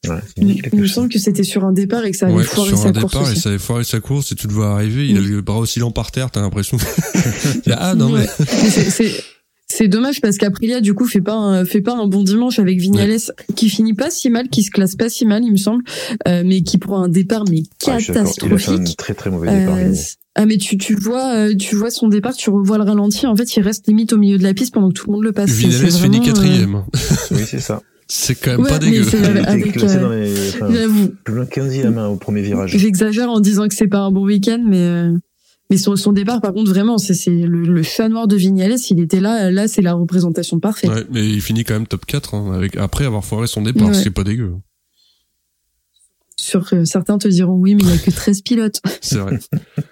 Ouais, il, me semble que c'était sur un départ et que ça avait foiré sa course. Sur un départ
et ça avait foiré sa course et tu le vois arriver, il a le bras oscillant par terre, t'as l'impression. ah non mais.
c'est c'est dommage parce qu'Aprilia du coup fait pas un, fait pas un bon dimanche avec Vignales qui finit pas si mal, qui se classe pas si mal il me semble, euh, mais qui prend un départ mais catastrophique. il a fait un
très très mauvais départ. Euh,
ah mais tu tu vois euh, tu vois son départ, tu revois le ralenti, en fait il reste limite au milieu de la piste pendant que tout le monde le passe.
Vignales finit quatrième.
oui c'est ça.
C'est quand même pas dégueu.
Avec, dans les,
plus loin 15 main au premier virage.
J'exagère en disant que c'est pas un bon week-end, mais mais son, son départ, par contre, vraiment, c'est le, le chat noir de Vignales. Il était là, là, c'est la représentation parfaite.
Ouais, mais il finit quand même top 4 hein, avec, après avoir foiré son départ, ce qui est pas dégueu.
Sur euh, certains te diront oui, mais il n'y a que 13 pilotes.
c'est vrai.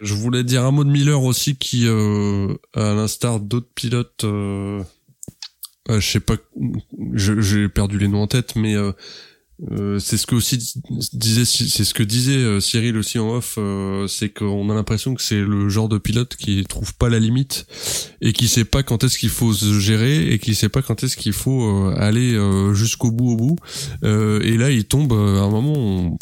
Je voulais dire un mot de Miller aussi, qui, euh, à l'instar d'autres pilotes, euh, euh je sais pas, j'ai perdu les noms en tête, mais euh, euh, c'est ce que aussi disait c'est ce que disait euh, Cyril aussi en off euh, c'est qu'on a l'impression que c'est le genre de pilote qui trouve pas la limite et qui sait pas quand est-ce qu'il faut se gérer et qui sait pas quand est-ce qu'il faut aller jusqu'au bout au bout. Et là il tombe à un moment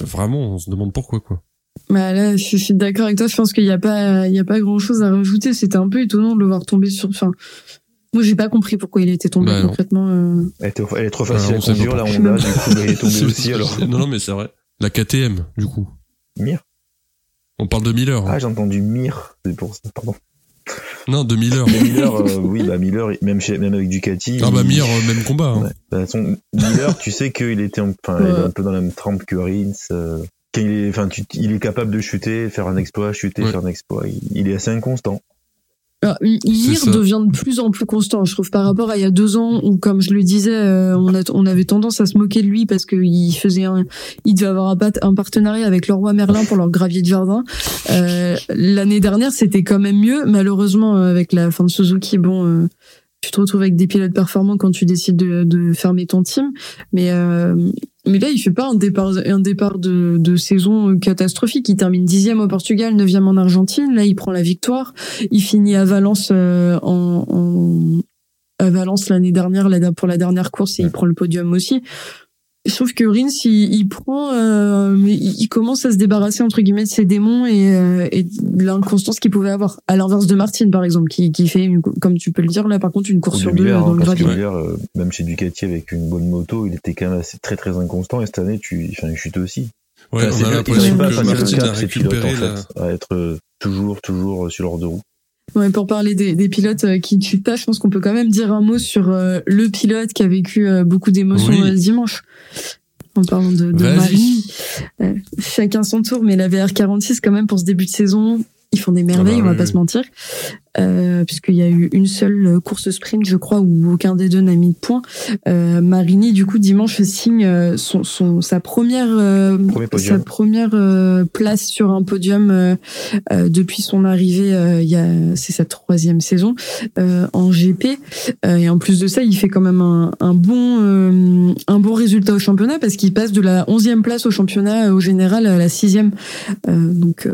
vraiment on se demande pourquoi quoi.
Bah là je suis d'accord avec toi. Je pense qu'il y a pas il y a pas grand chose à rajouter. C'était un peu étonnant de le voir tomber sur enfin moi, j'ai pas compris pourquoi il était tombé bah, concrètement. Euh...
Elle, est trop facile à conduire, la Honda, du coup, il est tombé aussi, alors.
Non, non, mais c'est vrai. La KTM, du coup.
Mir
On parle de Miller.
Hein. Ah, j'ai entendu Mir, c'est pour ça, pardon.
Non, de Miller.
Miller, euh, oui, bah Miller, même, chez, même avec Ducati.
Ah bah Mir, euh, même combat. Hein. Ouais.
Bah, son, Miller, tu sais qu'il était enfin, ouais. un peu dans la même trempe que Rins. Euh, il est, enfin, tu, il est capable de chuter, faire un exploit, chuter, faire un exploit. Il, il est assez inconstant.
Alors, Mir devient de plus en plus constant, je trouve, par rapport à il y a deux ans où, comme je le disais, euh, on, a, on avait tendance à se moquer de lui parce qu'il faisait un, il devait avoir un, partenariat avec le roi Merlin pour leur gravier de jardin. Euh, L'année dernière, c'était quand même mieux. Malheureusement, avec la fin de Suzuki, bon, euh, tu te retrouves avec des pilotes performants quand tu décides de, de fermer ton team. Mais euh, mais là, il fait pas un départ, un départ de, de saison catastrophique. Il termine dixième au Portugal, neuvième en Argentine. Là, il prend la victoire. Il finit à Valence euh, en, en, à Valence l'année dernière pour la dernière course et il prend le podium aussi. Je trouve que Rins, il, il prend, euh, il commence à se débarrasser entre guillemets de ses démons et, euh, et de l'inconstance qu'il pouvait avoir. À l'inverse de Martin, par exemple, qui, qui fait, comme tu peux le dire là, par contre, une course sur deux dans le
gravier. Euh, même chez Ducati avec une bonne moto, il était quand même assez, très très inconstant. Et cette année, tu, enfin, il chute aussi.
Ouais, enfin, on a l'impression que Martin a récupéré pilotes,
en fait, à être toujours toujours sur leur deux roues.
Ouais, pour parler des, des pilotes qui tuent pas, je pense qu'on peut quand même dire un mot sur euh, le pilote qui a vécu euh, beaucoup d'émotions oui. dimanche. En parlant de, de Marie, euh, chacun son tour, mais la VR46 quand même pour ce début de saison, ils font des merveilles, ah bah, on va oui, pas oui. se mentir euh, puisqu'il y a eu une seule course sprint, je crois, où aucun des deux n'a mis de points. Euh, Marini, du coup, dimanche signe euh, son, son sa première euh, sa première euh, place sur un podium euh, depuis son arrivée. il y a c'est sa troisième saison en GP. et en plus de ça, il fait quand même un, un bon un bon résultat au championnat parce qu'il passe de la onzième place au championnat au général à la sixième. donc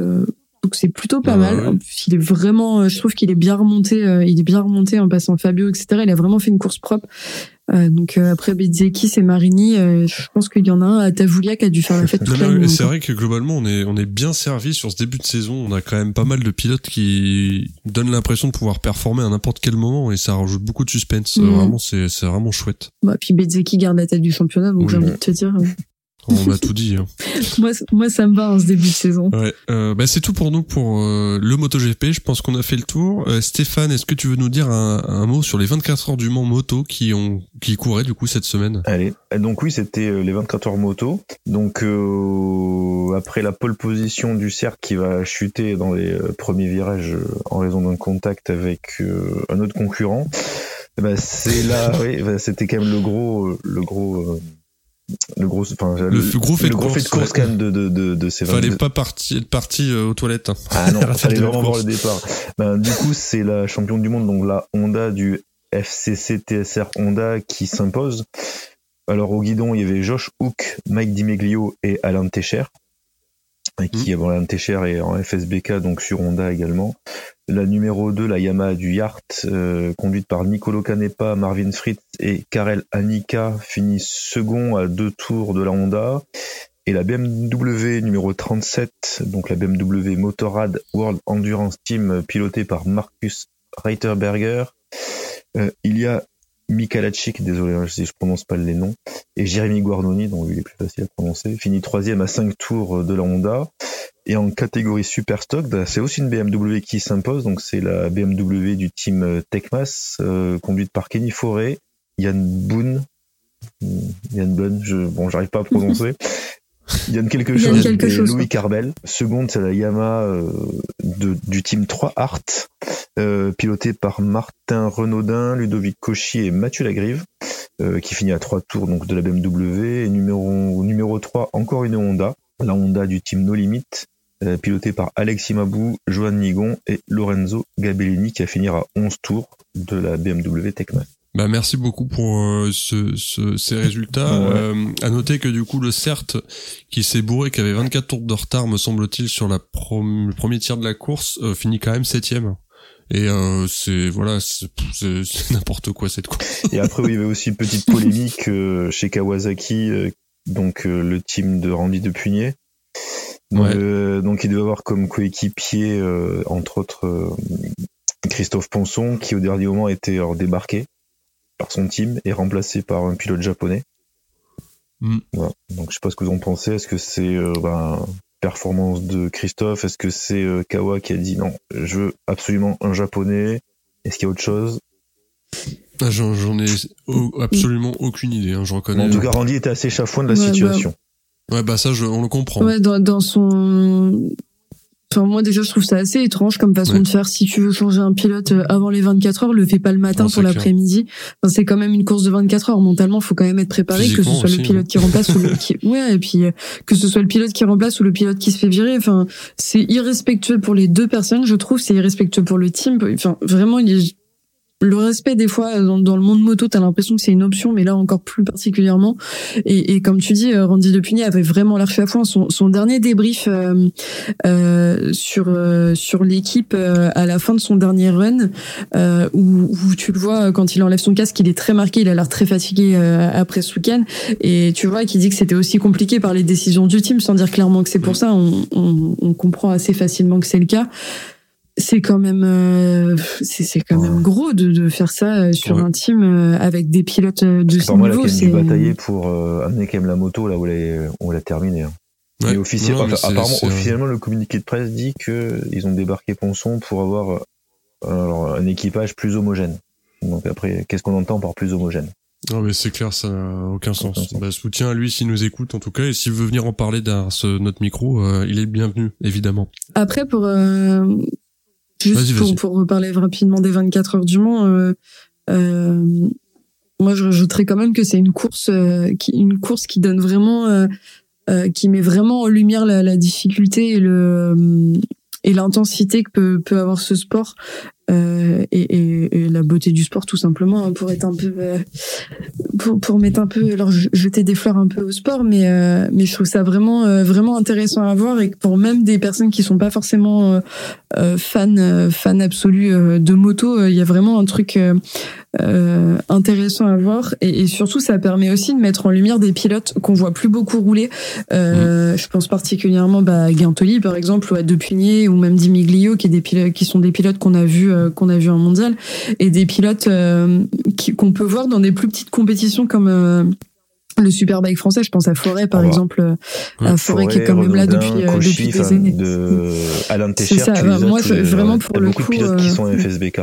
Donc c'est plutôt pas mal. Il est vraiment, je trouve qu'il est bien remonté. il est bien remonté en passant Fabio, etc. Il a vraiment fait une course propre. Euh, donc euh, après Bezzeki et Marini, euh, je pense qu'il y en a un à Tavoulia qui a dû faire la fête
C'est vrai que globalement on est on est bien servi sur ce début de saison. On a quand même pas mal de pilotes qui donnent l'impression de pouvoir performer à n'importe quel moment et ça rajoute beaucoup de suspense. Mm. Vraiment c'est c'est vraiment chouette.
Bah puis Bezzeki garde la tête du championnat donc j'ai envie de te dire.
On a tout dit. Hein.
moi, moi, ça me va en ce début de saison.
Ouais, euh, bah c'est tout pour nous pour euh, le MotoGP. Je pense qu'on a fait le tour. Euh, Stéphane, est-ce que tu veux nous dire un, un, mot sur les 24 heures du Mans moto qui ont qui couraient du coup cette semaine?
Allez, donc oui, c'était euh, les 24 heures moto. Donc euh, après la pole position du cercle qui va chuter dans les premiers virages en raison d'un contact avec un autre concurrent. Bah, c'est là, oui, bah, c'était quand même le gros, le gros le gros, enfin,
le, gros fait de
course,
fait de
course quand même de, de, de, de ces
Fallait pas partir, être parti euh, aux toilettes. Hein.
Ah non, fallait vraiment voir le départ. Ben, du coup, c'est la championne du monde, donc la Honda du FCC TSR Honda qui s'impose. Alors au guidon, il y avait Josh Hook, Mike Dimeglio et Alain Techer qui mmh. avant Alain Techer est en FSBK donc sur Honda également. La numéro 2, la Yamaha du Yacht, euh, conduite par Nicolo Canepa, Marvin Fritz et Karel Anika, finit second à deux tours de la Honda. Et la BMW numéro 37, donc la BMW Motorrad World Endurance Team, pilotée par Marcus Reiterberger. Euh, il y a Mikalachik, désolé hein, si je prononce pas les noms, et Jérémy Guarnoni, dont il est plus facile à prononcer, finit troisième à cinq tours de la Honda. Et en catégorie super stock, bah, c'est aussi une BMW qui s'impose. Donc c'est la BMW du team euh, Techmas, euh, conduite par Kenny Forêt, Yann Boone, hmm, Yann Boone, je, bon, j'arrive pas à prononcer. Yann quelque chose,
quelque chose
Louis Carbel. Seconde, c'est la Yamaha euh, de, du team 3 Art, euh, piloté par Martin Renaudin, Ludovic Cauchy et Mathieu Lagrive, euh, qui finit à trois tours donc de la BMW. Et numéro numéro 3, encore une Honda, la Honda du team No Limit, euh, piloté par Alexis Mabou, Johan Nigon et Lorenzo Gabellini qui a fini à 11 tours de la BMW Tecma.
Bah merci beaucoup pour euh, ce, ce, ces résultats. Euh, à noter que du coup le CERT qui s'est bourré, qui avait 24 tours de retard me semble-t-il sur la le premier tiers de la course, finit quand même septième. Et c'est voilà, c'est n'importe quoi cette course.
Et après oui, il y avait aussi une petite polémique chez Kawasaki, donc le team de Randy Depugné euh, donc il devait avoir comme coéquipier, euh, entre autres, euh, Christophe Ponson, qui au dernier moment était débarqué par son team et remplacé par un pilote japonais. Mm. Donc je sais pas ce que vous en pensez. Est-ce que c'est ben, performance de Christophe? Est-ce que c'est Kawa qui a dit non, je veux absolument un japonais? Est-ce qu'il y a autre chose?
Ah, J'en ai absolument aucune idée. Hein, je reconnais.
En tout cas, Randy était assez chafouin de la bah, situation.
Ouais, bah ça, je, on le comprend.
Ouais, dans, dans son... Enfin, moi déjà je trouve ça assez étrange comme façon de faire. Si tu veux changer un pilote euh, avant les 24 heures, le fais pas le matin pour l'après-midi. Enfin, c'est quand même une course de 24 heures. Mentalement, faut quand même être préparé, que ce soit le pilote qui remplace ou le qui... ouais, et puis euh, que ce soit le pilote qui remplace ou le pilote qui se fait virer. Enfin, c'est irrespectueux pour les deux personnes, je trouve. C'est irrespectueux pour le team. Enfin, vraiment, il est le respect des fois dans, le monde moto t'as l'impression que c'est une option mais là encore plus particulièrement. Et, et comme tu dis euh, Randy Depugny avait vraiment l'arche à fond son, son dernier débrief euh, euh, sur euh, sur l'équipe euh, à la fin de son dernier run où, où, tu le vois quand il enlève son casque il est très marqué il a l'air très fatigué après ce week-end. Et tu vois qu'il dit que c'était aussi compliqué par les décisions du team sans dire clairement que c'est pour ça. On, on, on comprend assez facilement que c'est le cas c'est quand même euh, c'est quand même gros de, de faire ça euh, sur un team euh, avec des pilotes de ce niveau.
C'est batailler pour amener quand même la moto là où on l'a terminé. Hein. Ouais. officiellement, apparemment, officiellement, le communiqué de presse dit que ils ont débarqué Ponson pour avoir un équipage plus homogène. Donc après, qu'est-ce qu'on entend par plus homogène?
Non mais c'est clair, ça n'a aucun sens. Bah, soutien à lui s'il nous écoute en tout cas et s'il veut venir en parler dans ce, notre micro, il est bienvenu évidemment.
Après pour Juste pour, pour reparler rapidement des 24 heures du Mans, euh, euh, moi je rajouterais quand même que c'est une course, euh, qui, une course qui donne vraiment, qui met vraiment en lumière la, la difficulté et le et l'intensité que peut, peut avoir ce sport euh, et, et, et, la beauté du sport tout simplement hein, pour être un peu pour pour mettre un peu, alors jeter des fleurs un peu au sport, mais euh, mais je trouve ça vraiment euh, vraiment intéressant à voir et pour même des personnes qui sont pas forcément euh, fans fans absolus de moto, il y a vraiment un truc euh, intéressant à voir et, et, surtout ça permet aussi de mettre en lumière des pilotes qu'on voit plus beaucoup rouler. Euh, mmh. Je pense particulièrement bah, à Guintoli par exemple ou à Depugné ou même Dimiglio qui est des pilotes qui sont des pilotes qu'on a vu euh, qu'on a vu en mondial et des pilotes euh, qu'on peut voir dans des plus petites compétitions comme euh, le Superbike français, je pense à Forêt par exemple, ouais. à Forêt, qui est quand même là depuis, depuis des années.
De Alain Técher,
ça. Bah, moi, vraiment pour le
beaucoup
coup,
de pilotes qui sont FSBK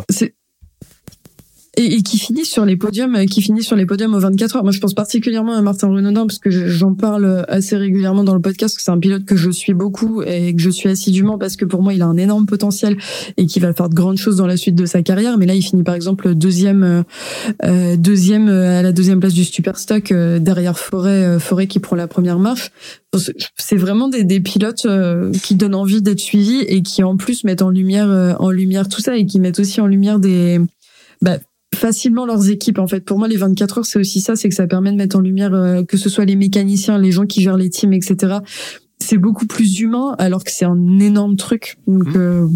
et, et, qui finit sur les podiums, euh, qui finit sur les podiums aux 24 heures. Moi, je pense particulièrement à Martin Renaudin parce que j'en parle assez régulièrement dans le podcast. C'est un pilote que je suis beaucoup et que je suis assidûment parce que pour moi, il a un énorme potentiel et qui va faire de grandes choses dans la suite de sa carrière. Mais là, il finit par exemple deuxième, euh, euh deuxième euh, à la deuxième place du Superstock euh, derrière Forêt, Forêt qui prend la première marche. C'est vraiment des, des pilotes qui donnent envie d'être suivis et qui en plus mettent en lumière, en lumière tout ça et qui mettent aussi en lumière des bah, facilement leurs équipes en fait. Pour moi, les 24 heures, c'est aussi ça, c'est que ça permet de mettre en lumière euh, que ce soit les mécaniciens, les gens qui gèrent les teams, etc. C'est beaucoup plus humain, alors que c'est un énorme truc. Donc, mmh. euh,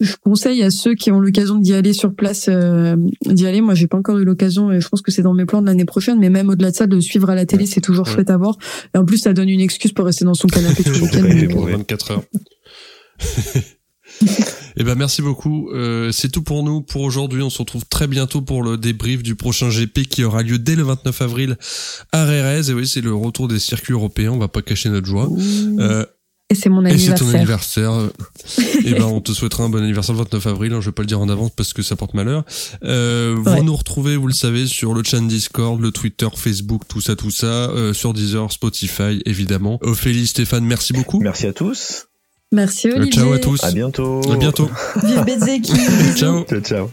je conseille à ceux qui ont l'occasion d'y aller sur place, euh, d'y aller. Moi, j'ai pas encore eu l'occasion, et je pense que c'est dans mes plans de l'année prochaine. Mais même au-delà de ça, de suivre à la télé, c'est toujours chouette à voir. Et en plus, ça donne une excuse pour rester dans son canapé tout le week-end.
24 heures. Eh ben merci beaucoup. Euh, c'est tout pour nous pour aujourd'hui. On se retrouve très bientôt pour le débrief du prochain GP qui aura lieu dès le 29 avril à Rérez. Et oui, c'est le retour des circuits européens. On va pas cacher notre joie.
Euh, et c'est mon anniversaire.
Et c'est ton anniversaire. et ben on te souhaitera un bon anniversaire le 29 avril. Hein, je vais pas le dire en avance parce que ça porte malheur. Euh, ouais. Vous nous retrouvez, vous le savez, sur le channel Discord, le Twitter, Facebook, tout ça, tout ça, euh, sur Deezer, Spotify, évidemment. Ophélie, Stéphane, merci beaucoup.
Merci à tous.
Merci Olivier.
Ciao à tous.
À bientôt.
À bientôt.
Vive Bezeki.
ciao.
Ciao ciao.